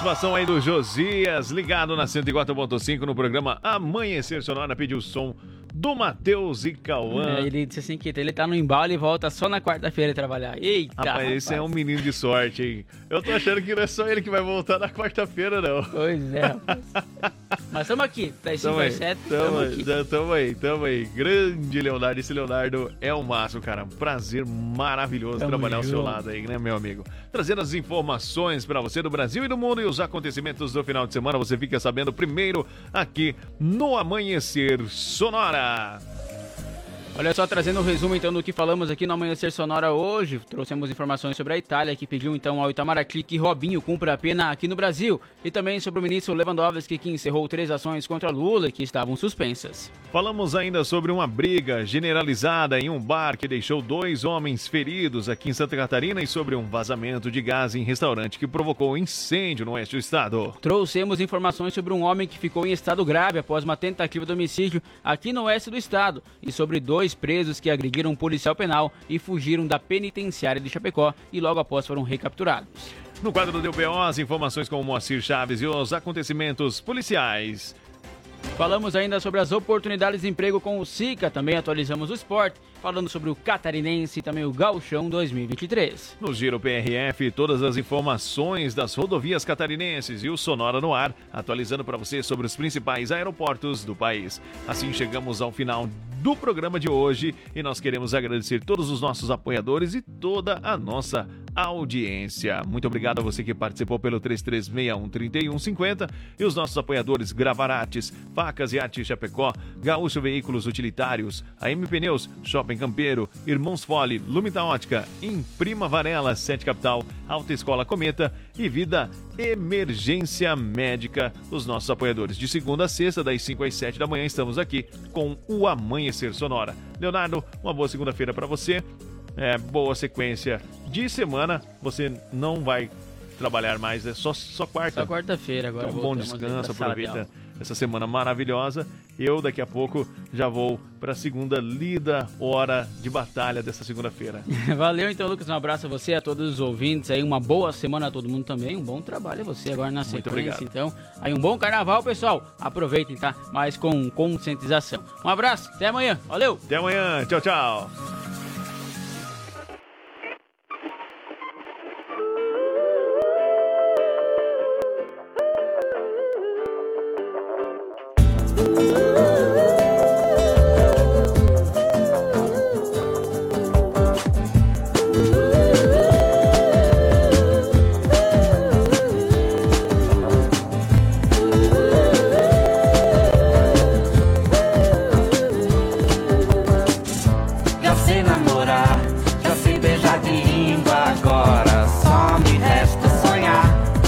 participação aí do Josias, ligado na 104.5 no programa Amanhecer Sonora, pediu o som do Matheus e Cauã. É, ele disse assim que ele tá no embalo e volta só na quarta-feira trabalhar. Eita! Rapaz, esse é um menino de sorte, hein? Eu tô achando que não é só ele que vai voltar na quarta-feira, não. Pois é, rapaz. <laughs> Mas estamos aqui, 5 Tamo aí, às 7, tamo, estamos aí, aqui. tá- tamo aí, tamo aí. Grande Leonardo, esse Leonardo é o máximo, cara. Um prazer maravilhoso Tamo trabalhar ao seu lado aí, né, meu amigo? Trazendo as informações pra você do Brasil e do mundo e os acontecimentos do final de semana, você fica sabendo primeiro aqui no Amanhecer Sonora. Olha só, trazendo o resumo então do que falamos aqui no Amanhecer Sonora hoje, trouxemos informações sobre a Itália, que pediu então ao Itamaraty que Robinho cumpra a pena aqui no Brasil, e também sobre o ministro Lewandowski, que encerrou três ações contra Lula que estavam suspensas. Falamos ainda sobre uma briga generalizada em um bar que deixou dois homens feridos aqui em Santa Catarina e sobre um vazamento de gás em restaurante que provocou incêndio no oeste do estado. Trouxemos informações sobre um homem que ficou em estado grave após uma tentativa de homicídio aqui no oeste do estado e sobre dois presos que agrediram um policial penal e fugiram da penitenciária de Chapecó e logo após foram recapturados. No quadro do DBO, as informações com o Moacir Chaves e os acontecimentos policiais. Falamos ainda sobre as oportunidades de emprego com o SICA, também atualizamos o esporte, falando sobre o Catarinense e também o Gauchão 2023. No Giro PRF, todas as informações das rodovias catarinenses e o Sonora no ar, atualizando para você sobre os principais aeroportos do país. Assim chegamos ao final do programa de hoje e nós queremos agradecer todos os nossos apoiadores e toda a nossa audiência. Muito obrigado a você que participou pelo 3361-3150 e os nossos apoiadores Gravarates, Facas e Arte Chapecó, Gaúcho Veículos Utilitários, AM Pneus, Shopping Campeiro, Irmãos Fole, Lumita Ótica, Imprima Varela, Sete Capital, Alta Escola Cometa e Vida Emergência Médica, os nossos apoiadores. De segunda a sexta, das 5 às 7 da manhã, estamos aqui com o Amanhecer Sonora. Leonardo, uma boa segunda-feira para você. É, boa sequência de semana. Você não vai trabalhar mais, é só, só quarta. Só quarta-feira agora. Então, bom descanso, aproveita essa semana maravilhosa. Eu daqui a pouco já vou para a segunda lida hora de batalha dessa segunda-feira. <laughs> Valeu então, Lucas. Um abraço a você, a todos os ouvintes aí. Uma boa semana a todo mundo também. Um bom trabalho a você agora na sequência. obrigado. Então, aí um bom carnaval, pessoal. Aproveitem, tá? Mas com conscientização. Um abraço, até amanhã. Valeu! Até amanhã. Tchau, tchau.